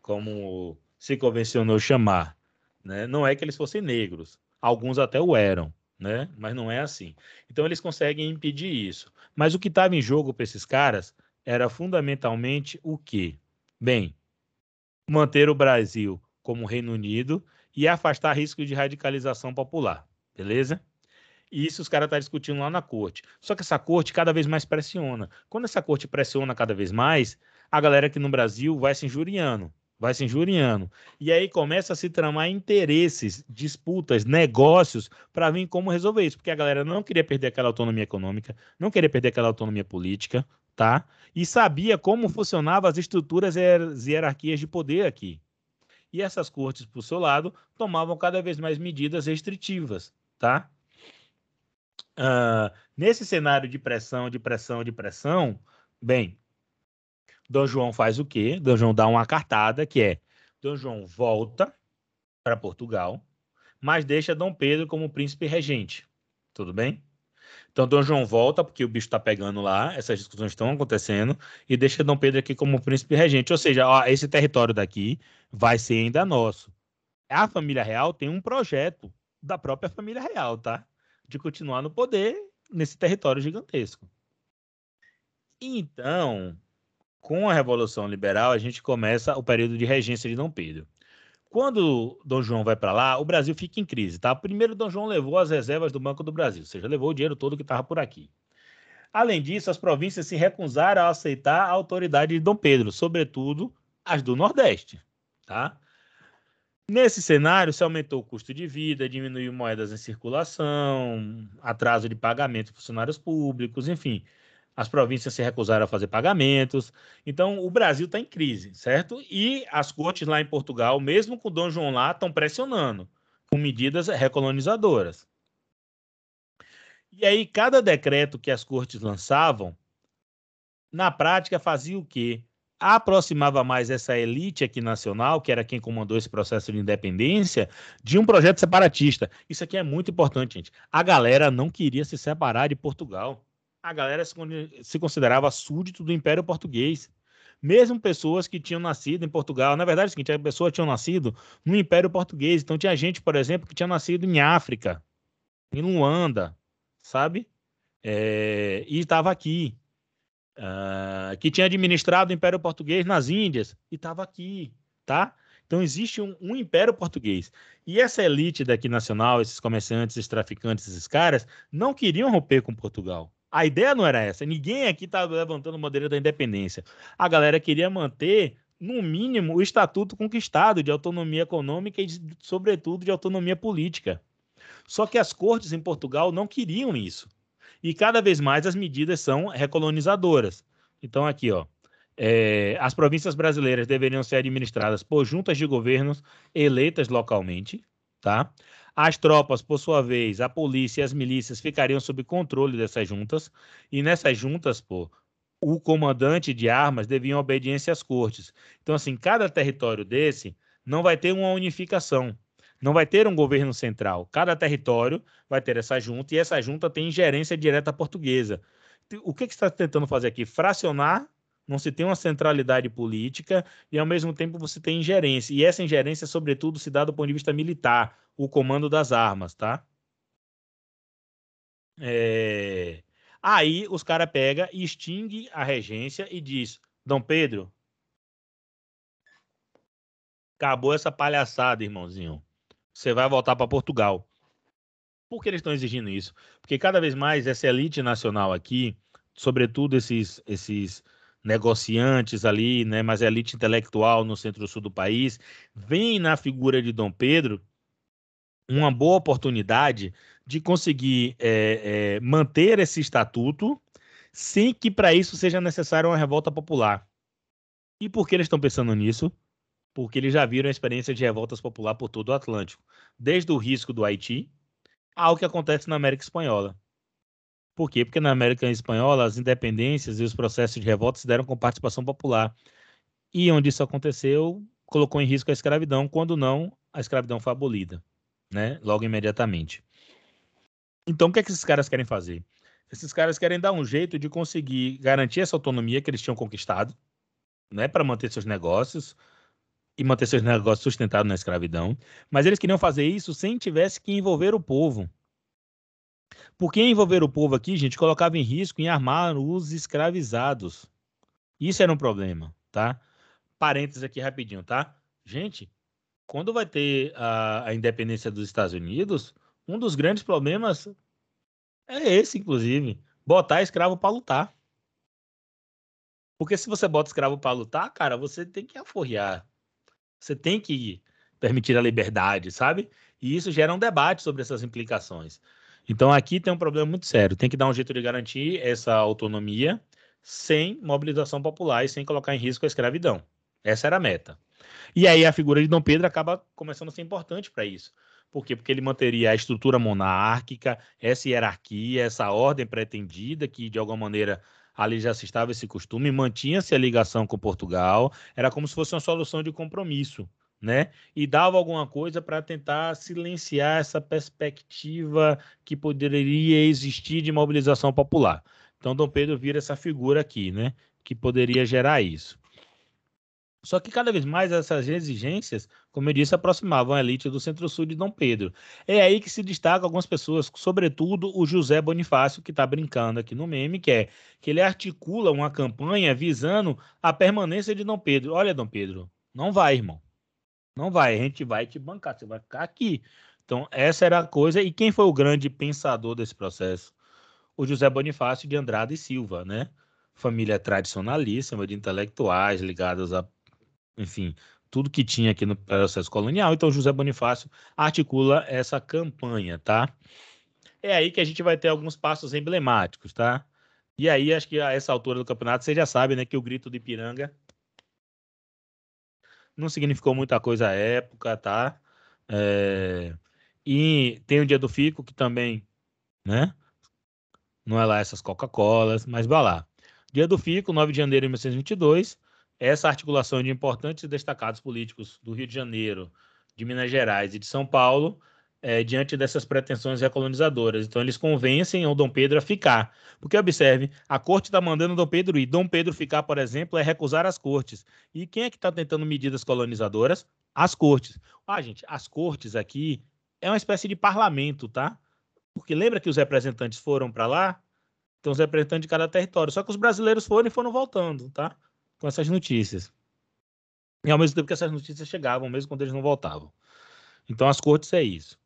como se convencionou chamar. Né? Não é que eles fossem negros, alguns até o eram, né? mas não é assim. Então eles conseguem impedir isso. Mas o que estava em jogo para esses caras era fundamentalmente o quê? Bem, manter o Brasil como Reino Unido e afastar risco de radicalização popular, beleza? E isso os caras estão tá discutindo lá na corte. Só que essa corte cada vez mais pressiona. Quando essa corte pressiona cada vez mais, a galera aqui no Brasil vai se injuriando vai se injuriando. E aí começa a se tramar interesses, disputas, negócios para ver como resolver isso, porque a galera não queria perder aquela autonomia econômica, não queria perder aquela autonomia política, tá? E sabia como funcionavam as estruturas e as hierarquias de poder aqui. E essas cortes, por seu lado, tomavam cada vez mais medidas restritivas, tá? Uh, nesse cenário de pressão, de pressão, de pressão, bem, Dom João faz o quê? Dom João dá uma cartada que é: Dom João volta para Portugal, mas deixa Dom Pedro como príncipe regente. Tudo bem? Então, Dom João volta, porque o bicho está pegando lá, essas discussões estão acontecendo, e deixa Dom Pedro aqui como príncipe regente. Ou seja, ó, esse território daqui vai ser ainda nosso. A família real tem um projeto da própria família real, tá? De continuar no poder nesse território gigantesco. Então, com a Revolução Liberal, a gente começa o período de regência de Dom Pedro. Quando Dom João vai para lá, o Brasil fica em crise, tá? Primeiro, Dom João levou as reservas do Banco do Brasil, ou seja, levou o dinheiro todo que estava por aqui. Além disso, as províncias se recusaram a aceitar a autoridade de Dom Pedro, sobretudo as do Nordeste, tá? Nesse cenário, se aumentou o custo de vida, diminuiu moedas em circulação, atraso de pagamento de funcionários públicos, enfim as províncias se recusaram a fazer pagamentos. Então, o Brasil está em crise, certo? E as cortes lá em Portugal, mesmo com Dom João lá, estão pressionando com medidas recolonizadoras. E aí, cada decreto que as cortes lançavam, na prática, fazia o quê? Aproximava mais essa elite aqui nacional, que era quem comandou esse processo de independência, de um projeto separatista. Isso aqui é muito importante, gente. A galera não queria se separar de Portugal a galera se, considerava súdito do Império Português. Mesmo pessoas que tinham nascido em Portugal. Na verdade, é o seguinte, as pessoas tinham nascido no Império Português. Então, tinha gente, por exemplo, que tinha nascido em África, em Luanda, sabe? É, e estava aqui. Uh, que tinha administrado o Império Português nas Índias e estava aqui, tá? Então existe um, um, império português. E essa elite daqui nacional, esses comerciantes, esses traficantes, esses caras, não queriam romper com Portugal. A ideia não era essa. Ninguém aqui estava tá levantando bandeira da independência. A galera queria manter, no mínimo, o estatuto conquistado de autonomia econômica e, sobretudo, de autonomia política. Só que as cortes em Portugal não queriam isso. E cada vez mais as medidas são recolonizadoras. Então, aqui, ó. É, as províncias brasileiras deveriam ser administradas por juntas de governos eleitas localmente, tá? As tropas, por sua vez, a polícia e as milícias ficariam sob controle dessas juntas, e nessas juntas, pô, o comandante de armas devia obediência às cortes. Então, assim, cada território desse não vai ter uma unificação, não vai ter um governo central. Cada território vai ter essa junta, e essa junta tem ingerência direta portuguesa. O que, que você está tentando fazer aqui? Fracionar não se tem uma centralidade política e, ao mesmo tempo, você tem ingerência. E essa ingerência, sobretudo, se dá do ponto de vista militar, o comando das armas, tá? É... Aí os caras pegam e extingue a regência e diz: Dom Pedro, acabou essa palhaçada, irmãozinho. Você vai voltar para Portugal. Por que eles estão exigindo isso? Porque cada vez mais essa elite nacional aqui, sobretudo esses, esses negociantes ali, né, mas a elite intelectual no centro-sul do país, vem na figura de Dom Pedro uma boa oportunidade de conseguir é, é, manter esse estatuto sem que para isso seja necessária uma revolta popular. E por que eles estão pensando nisso? Porque eles já viram a experiência de revoltas populares por todo o Atlântico, desde o risco do Haiti ao que acontece na América Espanhola. Por quê? Porque na América Espanhola as independências e os processos de revolta se deram com participação popular. E onde isso aconteceu, colocou em risco a escravidão, quando não, a escravidão foi abolida, né? Logo imediatamente. Então, o que, é que esses caras querem fazer? Esses caras querem dar um jeito de conseguir garantir essa autonomia que eles tinham conquistado, né, para manter seus negócios e manter seus negócios sustentados na escravidão, mas eles queriam fazer isso sem tivesse que envolver o povo. Porque envolver o povo aqui, gente, colocava em risco em armar os escravizados. Isso era um problema, tá? Parênteses aqui rapidinho, tá? Gente, quando vai ter a, a independência dos Estados Unidos, um dos grandes problemas é esse, inclusive, botar escravo para lutar. Porque se você bota escravo para lutar, cara, você tem que aforrear. Você tem que permitir a liberdade, sabe? E isso gera um debate sobre essas implicações. Então aqui tem um problema muito sério. Tem que dar um jeito de garantir essa autonomia sem mobilização popular e sem colocar em risco a escravidão. Essa era a meta. E aí a figura de Dom Pedro acaba começando a ser importante para isso. Por quê? Porque ele manteria a estrutura monárquica, essa hierarquia, essa ordem pretendida, que de alguma maneira ali já se estava esse costume, mantinha-se a ligação com Portugal, era como se fosse uma solução de compromisso, né? E dava alguma coisa para tentar silenciar essa perspectiva que poderia existir de mobilização popular. Então, Dom Pedro vira essa figura aqui, né? Que poderia gerar isso. Só que cada vez mais essas exigências, como eu disse, aproximavam a elite do centro-sul de Dom Pedro. É aí que se destaca algumas pessoas, sobretudo o José Bonifácio, que está brincando aqui no meme, que é que ele articula uma campanha visando a permanência de Dom Pedro. Olha, Dom Pedro, não vai, irmão. Não vai, a gente vai te bancar, você vai ficar aqui. Então, essa era a coisa. E quem foi o grande pensador desse processo? O José Bonifácio de Andrade e Silva, né? Família tradicionalíssima de intelectuais ligados a enfim, tudo que tinha aqui no processo colonial. Então, José Bonifácio articula essa campanha, tá? É aí que a gente vai ter alguns passos emblemáticos, tá? E aí, acho que a essa altura do campeonato, você já sabe, né, que o grito de Piranga não significou muita coisa à época, tá? É... E tem o dia do Fico, que também, né? Não é lá essas Coca-Colas, mas vai lá. Dia do Fico, 9 de janeiro de 1922, essa articulação de importantes e destacados políticos do Rio de Janeiro, de Minas Gerais e de São Paulo, é, diante dessas pretensões recolonizadoras. Então, eles convencem o Dom Pedro a ficar. Porque, observe, a corte está mandando Dom Pedro ir. Dom Pedro ficar, por exemplo, é recusar as cortes. E quem é que está tentando medidas colonizadoras? As cortes. Ah, gente, as cortes aqui é uma espécie de parlamento, tá? Porque lembra que os representantes foram para lá? Então, os representantes de cada território. Só que os brasileiros foram e foram voltando, tá? com essas notícias. E ao mesmo tempo que essas notícias chegavam, mesmo quando eles não voltavam. Então, as cortes é isso.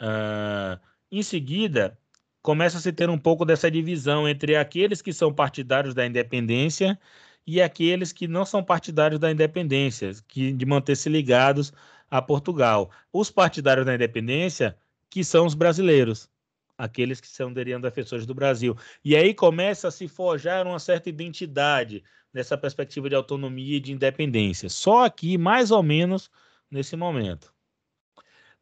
Uh, em seguida, começa a se ter um pouco dessa divisão entre aqueles que são partidários da independência e aqueles que não são partidários da independência, que de manter-se ligados a Portugal. Os partidários da independência, que são os brasileiros, aqueles que são seriam defensores do Brasil. E aí começa a se forjar uma certa identidade, nessa perspectiva de autonomia e de independência. Só aqui, mais ou menos, nesse momento.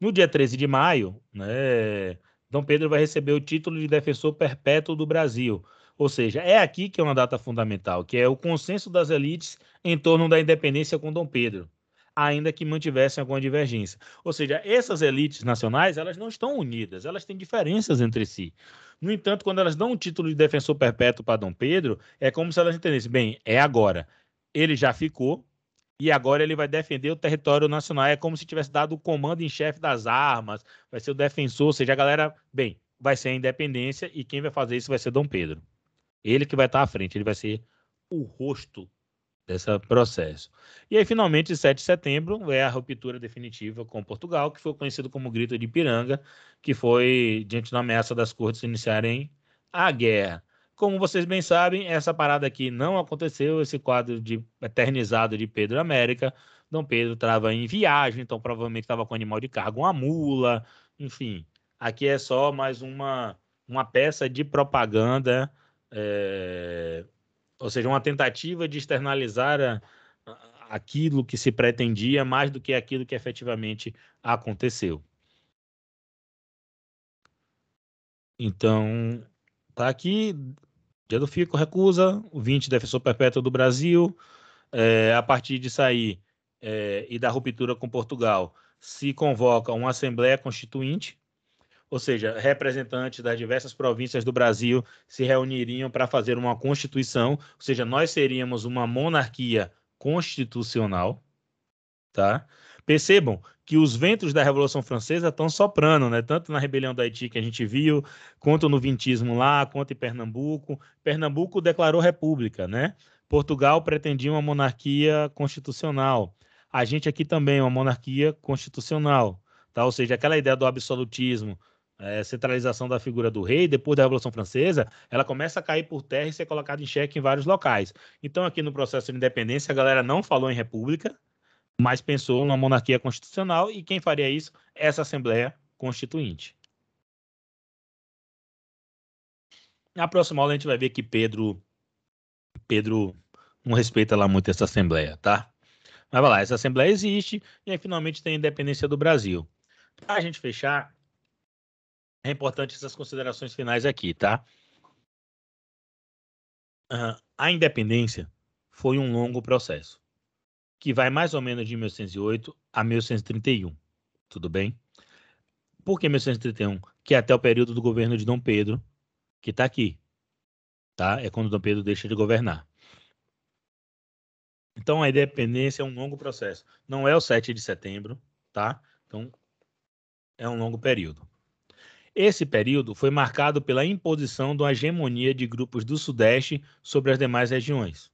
No dia 13 de maio, né, Dom Pedro vai receber o título de defensor perpétuo do Brasil. Ou seja, é aqui que é uma data fundamental, que é o consenso das elites em torno da independência com Dom Pedro ainda que mantivessem alguma divergência. Ou seja, essas elites nacionais, elas não estão unidas, elas têm diferenças entre si. No entanto, quando elas dão um título de defensor perpétuo para Dom Pedro, é como se elas entendessem, bem, é agora. Ele já ficou e agora ele vai defender o território nacional. É como se tivesse dado o comando em chefe das armas, vai ser o defensor, ou seja, a galera, bem, vai ser a independência e quem vai fazer isso vai ser Dom Pedro. Ele que vai estar à frente, ele vai ser o rosto desse processo. E aí, finalmente, 7 de setembro, é a ruptura definitiva com Portugal, que foi conhecido como Grito de Ipiranga, que foi diante da ameaça das cortes iniciarem a guerra. Como vocês bem sabem, essa parada aqui não aconteceu, esse quadro de eternizado de Pedro América. Dom Pedro estava em viagem, então provavelmente estava com animal de carga, uma mula, enfim. Aqui é só mais uma, uma peça de propaganda é, ou seja, uma tentativa de externalizar a, a, aquilo que se pretendia mais do que aquilo que efetivamente aconteceu. Então, tá aqui, dia do Fico recusa, o 20 defensor perpétuo do Brasil, é, a partir de sair é, e da ruptura com Portugal, se convoca uma Assembleia Constituinte, ou seja, representantes das diversas províncias do Brasil se reuniriam para fazer uma constituição, ou seja, nós seríamos uma monarquia constitucional, tá? Percebam que os ventos da Revolução Francesa estão soprando, né? Tanto na rebelião do Haiti que a gente viu, quanto no vintismo lá, quanto em Pernambuco. Pernambuco declarou república, né? Portugal pretendia uma monarquia constitucional. A gente aqui também uma monarquia constitucional, tá? Ou seja, aquela ideia do absolutismo, é, centralização da figura do rei, depois da Revolução Francesa, ela começa a cair por terra e ser colocada em xeque em vários locais. Então, aqui no processo de independência, a galera não falou em república, mas pensou numa monarquia constitucional, e quem faria isso? Essa Assembleia Constituinte. Na próxima aula a gente vai ver que Pedro Pedro não respeita lá muito essa Assembleia, tá? Mas vai lá, essa Assembleia existe e aí finalmente tem a independência do Brasil. Para a gente fechar, é importante essas considerações finais aqui, tá? Uh, a independência foi um longo processo, que vai mais ou menos de 1808 a 1831, tudo bem? Por que 1831? Que é até o período do governo de Dom Pedro, que está aqui, tá? É quando Dom Pedro deixa de governar. Então a independência é um longo processo. Não é o 7 de setembro, tá? Então é um longo período. Esse período foi marcado pela imposição de uma hegemonia de grupos do Sudeste sobre as demais regiões.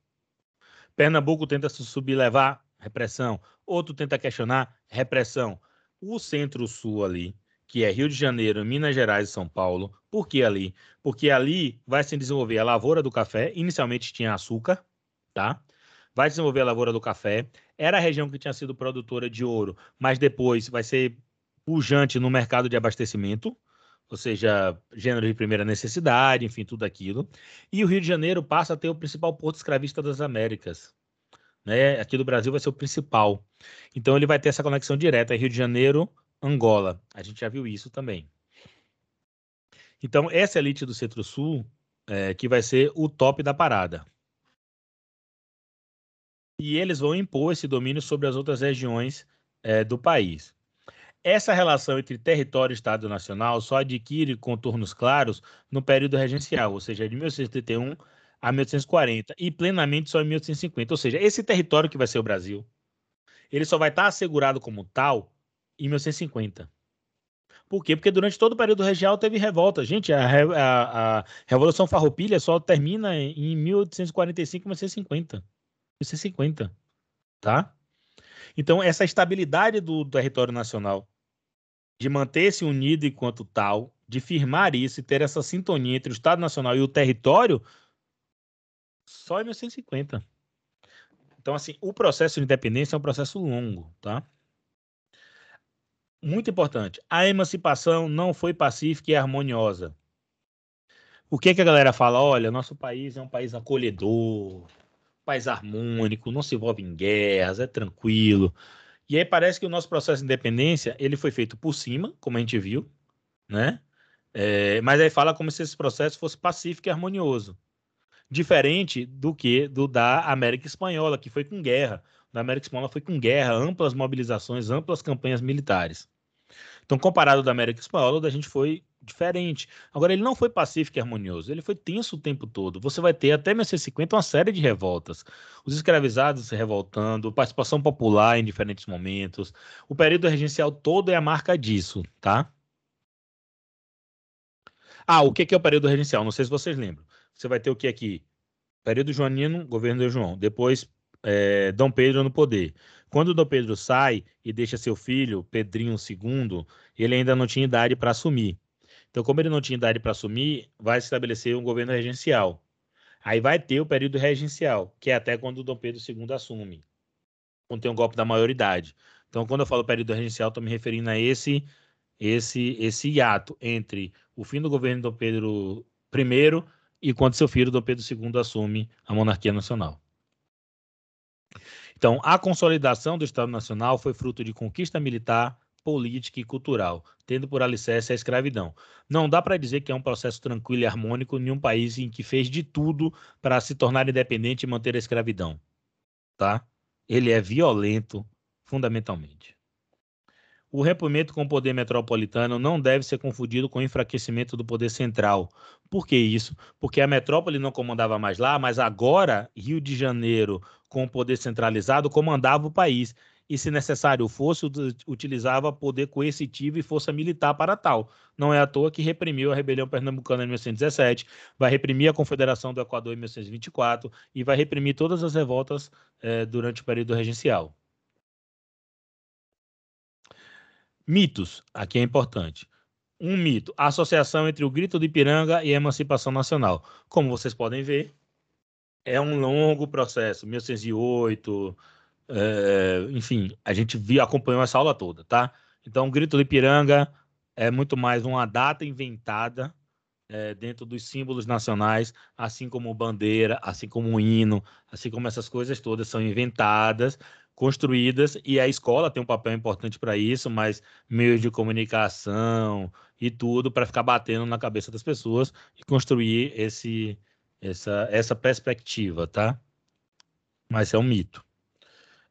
Pernambuco tenta se sublevar, repressão. Outro tenta questionar, repressão. O Centro-Sul ali, que é Rio de Janeiro, Minas Gerais e São Paulo. Por que ali? Porque ali vai se desenvolver a lavoura do café. Inicialmente tinha açúcar, tá? Vai desenvolver a lavoura do café. Era a região que tinha sido produtora de ouro, mas depois vai ser pujante no mercado de abastecimento, ou seja, gênero de primeira necessidade, enfim, tudo aquilo. E o Rio de Janeiro passa a ter o principal porto escravista das Américas. Né? Aqui do Brasil vai ser o principal. Então ele vai ter essa conexão direta Rio de Janeiro, Angola. A gente já viu isso também. Então essa elite do Centro-Sul é, que vai ser o top da parada. E eles vão impor esse domínio sobre as outras regiões é, do país. Essa relação entre território e Estado Nacional só adquire contornos claros no período regencial, ou seja, de 1831 a 1840, e plenamente só em 1850. Ou seja, esse território que vai ser o Brasil, ele só vai estar assegurado como tal em 1850. Por quê? Porque durante todo o período regial teve revolta. Gente, a, a, a Revolução Farroupilha só termina em 1845 e 1850. 1850, tá? Então, essa estabilidade do território nacional, de manter-se unido enquanto tal, de firmar isso e ter essa sintonia entre o Estado Nacional e o território, só em 1950. Então, assim, o processo de independência é um processo longo, tá? Muito importante. A emancipação não foi pacífica e harmoniosa. O que, que a galera fala? Olha, nosso país é um país acolhedor, país harmônico, não se envolve em guerras, é tranquilo. E aí parece que o nosso processo de independência ele foi feito por cima, como a gente viu, né? É, mas aí fala como se esse processo fosse pacífico e harmonioso. Diferente do que do da América Espanhola, que foi com guerra. Da América Espanhola foi com guerra, amplas mobilizações, amplas campanhas militares. Então, comparado da América Espanhola, da gente foi diferente. Agora, ele não foi pacífico e harmonioso, ele foi tenso o tempo todo. Você vai ter até 1950 uma série de revoltas. Os escravizados se revoltando, participação popular em diferentes momentos. O período regencial todo é a marca disso, tá? Ah, o que é o período regencial? Não sei se vocês lembram. Você vai ter o que aqui? Período joanino, governo de João. Depois, é, Dom Pedro no poder. Quando Dom Pedro sai e deixa seu filho, Pedrinho II, ele ainda não tinha idade para assumir. Então, como ele não tinha idade para assumir, vai se estabelecer um governo regencial. Aí vai ter o período regencial, que é até quando Dom Pedro II assume, quando tem um golpe da maioridade. Então, quando eu falo período regencial, estou me referindo a esse, esse, esse hiato entre o fim do governo Dom Pedro I e quando seu filho, Dom Pedro II, assume a monarquia nacional. Então, a consolidação do Estado Nacional foi fruto de conquista militar, política e cultural, tendo por alicerce a escravidão. Não dá para dizer que é um processo tranquilo e harmônico em um país em que fez de tudo para se tornar independente e manter a escravidão. Tá? Ele é violento, fundamentalmente. O rompimento com o poder metropolitano não deve ser confundido com o enfraquecimento do poder central. Por que isso? Porque a metrópole não comandava mais lá, mas agora Rio de Janeiro, com o poder centralizado, comandava o país e, se necessário fosse, utilizava poder coercitivo e força militar para tal. Não é à toa que reprimiu a rebelião pernambucana em 1917, vai reprimir a Confederação do Equador em 1924 e vai reprimir todas as revoltas eh, durante o período regencial. Mitos, aqui é importante. Um mito, a associação entre o Grito do Ipiranga e a Emancipação Nacional. Como vocês podem ver, é um longo processo, 1908, é, enfim, a gente viu, acompanhou essa aula toda, tá? Então, o Grito do Ipiranga é muito mais uma data inventada é, dentro dos símbolos nacionais, assim como bandeira, assim como hino, assim como essas coisas todas são inventadas, construídas, e a escola tem um papel importante para isso, mas meios de comunicação e tudo para ficar batendo na cabeça das pessoas e construir esse, essa, essa perspectiva, tá? Mas é um mito.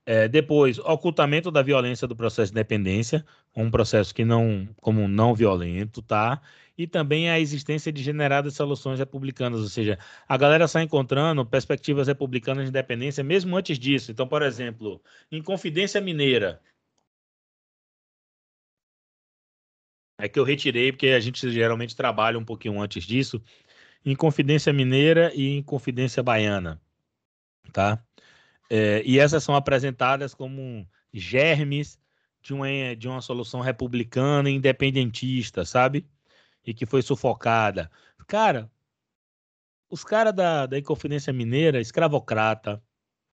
É, depois, ocultamento da violência do processo de dependência, um processo que não, como não violento, tá? E também a existência de generadas soluções republicanas, ou seja, a galera está encontrando perspectivas republicanas de independência mesmo antes disso. Então, por exemplo, em Confidência Mineira, é que eu retirei porque a gente geralmente trabalha um pouquinho antes disso, em Confidência Mineira e em Confidência Baiana, tá? É, e essas são apresentadas como germes de uma, de uma solução republicana independentista, sabe? E que foi sufocada. Cara, os caras da, da Inconfidência Mineira, escravocrata,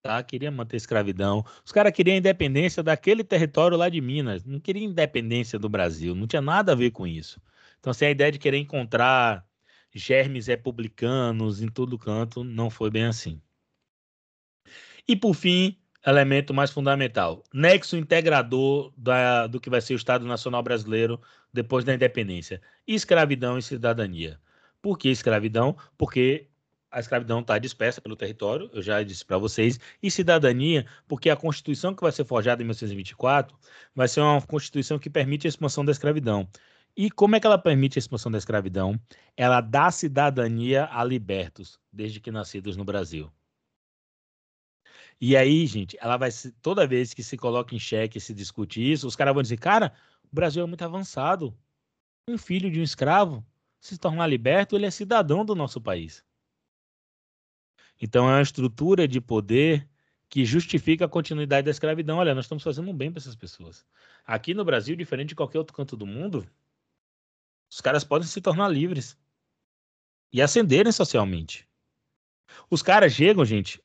tá? Queria manter a escravidão. Os caras queriam a independência daquele território lá de Minas. Não queriam independência do Brasil. Não tinha nada a ver com isso. Então, assim, a ideia de querer encontrar germes republicanos em todo canto não foi bem assim. E por fim, elemento mais fundamental, nexo integrador da, do que vai ser o Estado Nacional Brasileiro depois da independência: escravidão e cidadania. Por que escravidão? Porque a escravidão está dispersa pelo território, eu já disse para vocês, e cidadania, porque a Constituição que vai ser forjada em 1924 vai ser uma Constituição que permite a expansão da escravidão. E como é que ela permite a expansão da escravidão? Ela dá cidadania a libertos, desde que nascidos no Brasil. E aí, gente, ela vai toda vez que se coloca em xeque, se discute isso, os caras vão dizer, cara, o Brasil é muito avançado. Um filho de um escravo se tornar liberto, ele é cidadão do nosso país. Então é uma estrutura de poder que justifica a continuidade da escravidão. Olha, nós estamos fazendo um bem para essas pessoas. Aqui no Brasil, diferente de qualquer outro canto do mundo, os caras podem se tornar livres e ascenderem socialmente. Os caras chegam, gente,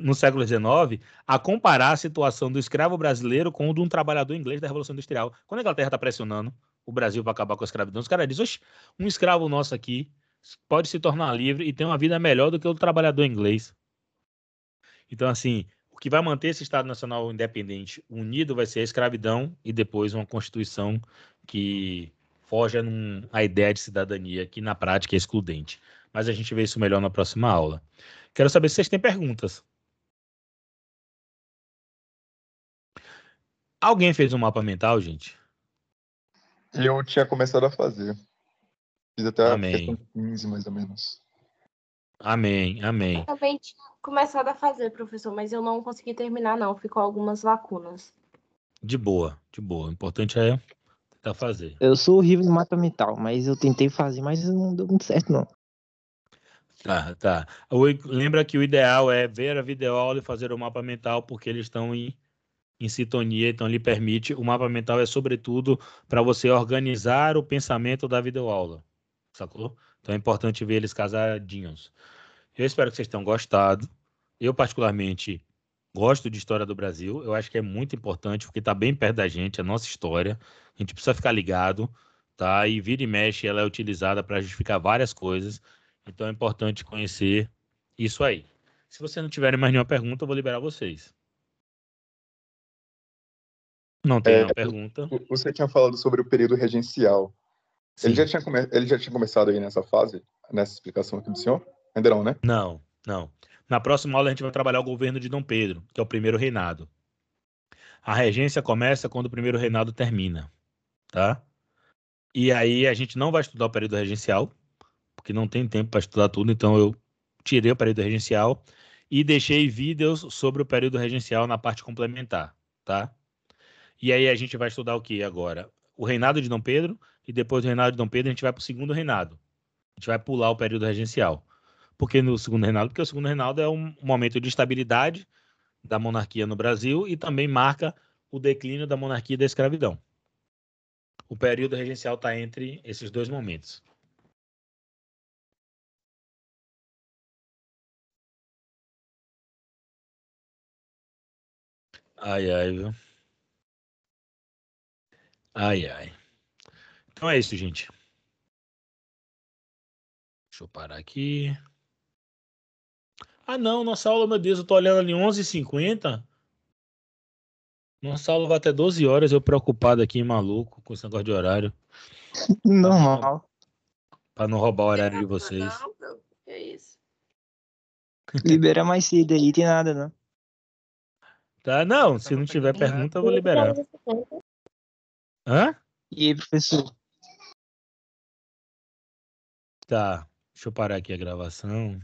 no século XIX a comparar a situação do escravo brasileiro com o de um trabalhador inglês da Revolução Industrial. Quando a Inglaterra está pressionando o Brasil para acabar com a escravidão, os caras dizem: um escravo nosso aqui pode se tornar livre e ter uma vida melhor do que o trabalhador inglês. Então, assim, o que vai manter esse Estado Nacional independente unido vai ser a escravidão e depois uma Constituição que foge a ideia de cidadania, que na prática é excludente. Mas a gente vê isso melhor na próxima aula. Quero saber se vocês têm perguntas. Alguém fez um mapa mental, gente? Eu tinha começado a fazer. Fiz até Amém. a questão 15, mais ou menos. Amém, amém. Eu também tinha começado a fazer, professor, mas eu não consegui terminar, não. Ficou algumas lacunas. De boa, de boa. O importante é tentar fazer. Eu sou horrível em mapa mental, mas eu tentei fazer, mas não deu muito certo, não. Tá, tá. Lembra que o ideal é ver a videoaula e fazer o mapa mental, porque eles estão em, em sintonia, então lhe permite. O mapa mental é, sobretudo, para você organizar o pensamento da videoaula. Sacou? Então é importante ver eles casadinhos. Eu espero que vocês tenham gostado. Eu, particularmente, gosto de história do Brasil. Eu acho que é muito importante, porque está bem perto da gente, a nossa história. A gente precisa ficar ligado, tá? E vira e mexe, ela é utilizada para justificar várias coisas. Então é importante conhecer isso aí. Se vocês não tiverem mais nenhuma pergunta, eu vou liberar vocês. Não tem É, nenhuma pergunta. Você tinha falado sobre o período regencial. Ele já, tinha come... ele já tinha começado aí nessa fase, nessa explicação aqui do senhor? Ainda não, né? Não, não. Na próxima aula a gente vai trabalhar o governo de Dom Pedro, que é o primeiro reinado. A regência começa quando o primeiro reinado termina, tá? E aí a gente não vai estudar o período regencial, porque não tem tempo para estudar tudo, então eu tirei o período regencial e deixei vídeos sobre o período regencial na parte complementar, tá? E aí a gente vai estudar o que agora? O reinado de Dom Pedro e depois do reinado de Dom Pedro a gente vai para o segundo reinado. A gente vai pular o período regencial. Por que no segundo reinado? Porque o segundo reinado é um momento de estabilidade da monarquia no Brasil e também marca o declínio da monarquia e da escravidão. O período regencial está entre esses dois momentos. Ai, ai, viu? Ai, ai. Então é isso, gente. Deixa eu parar aqui. Ah, não, nossa aula, meu Deus, eu tô olhando ali 11h50. Nossa aula vai até 12 horas, eu preocupado aqui, maluco, com esse negócio de horário. Normal. Pra não roubar o horário de vocês. Não, não, que isso. Libera mais cedo aí, tem nada, não. Tá? Não, se não tiver pergunta, eu vou liberar. Hã? E aí, professor? Tá. Deixa eu parar aqui a gravação.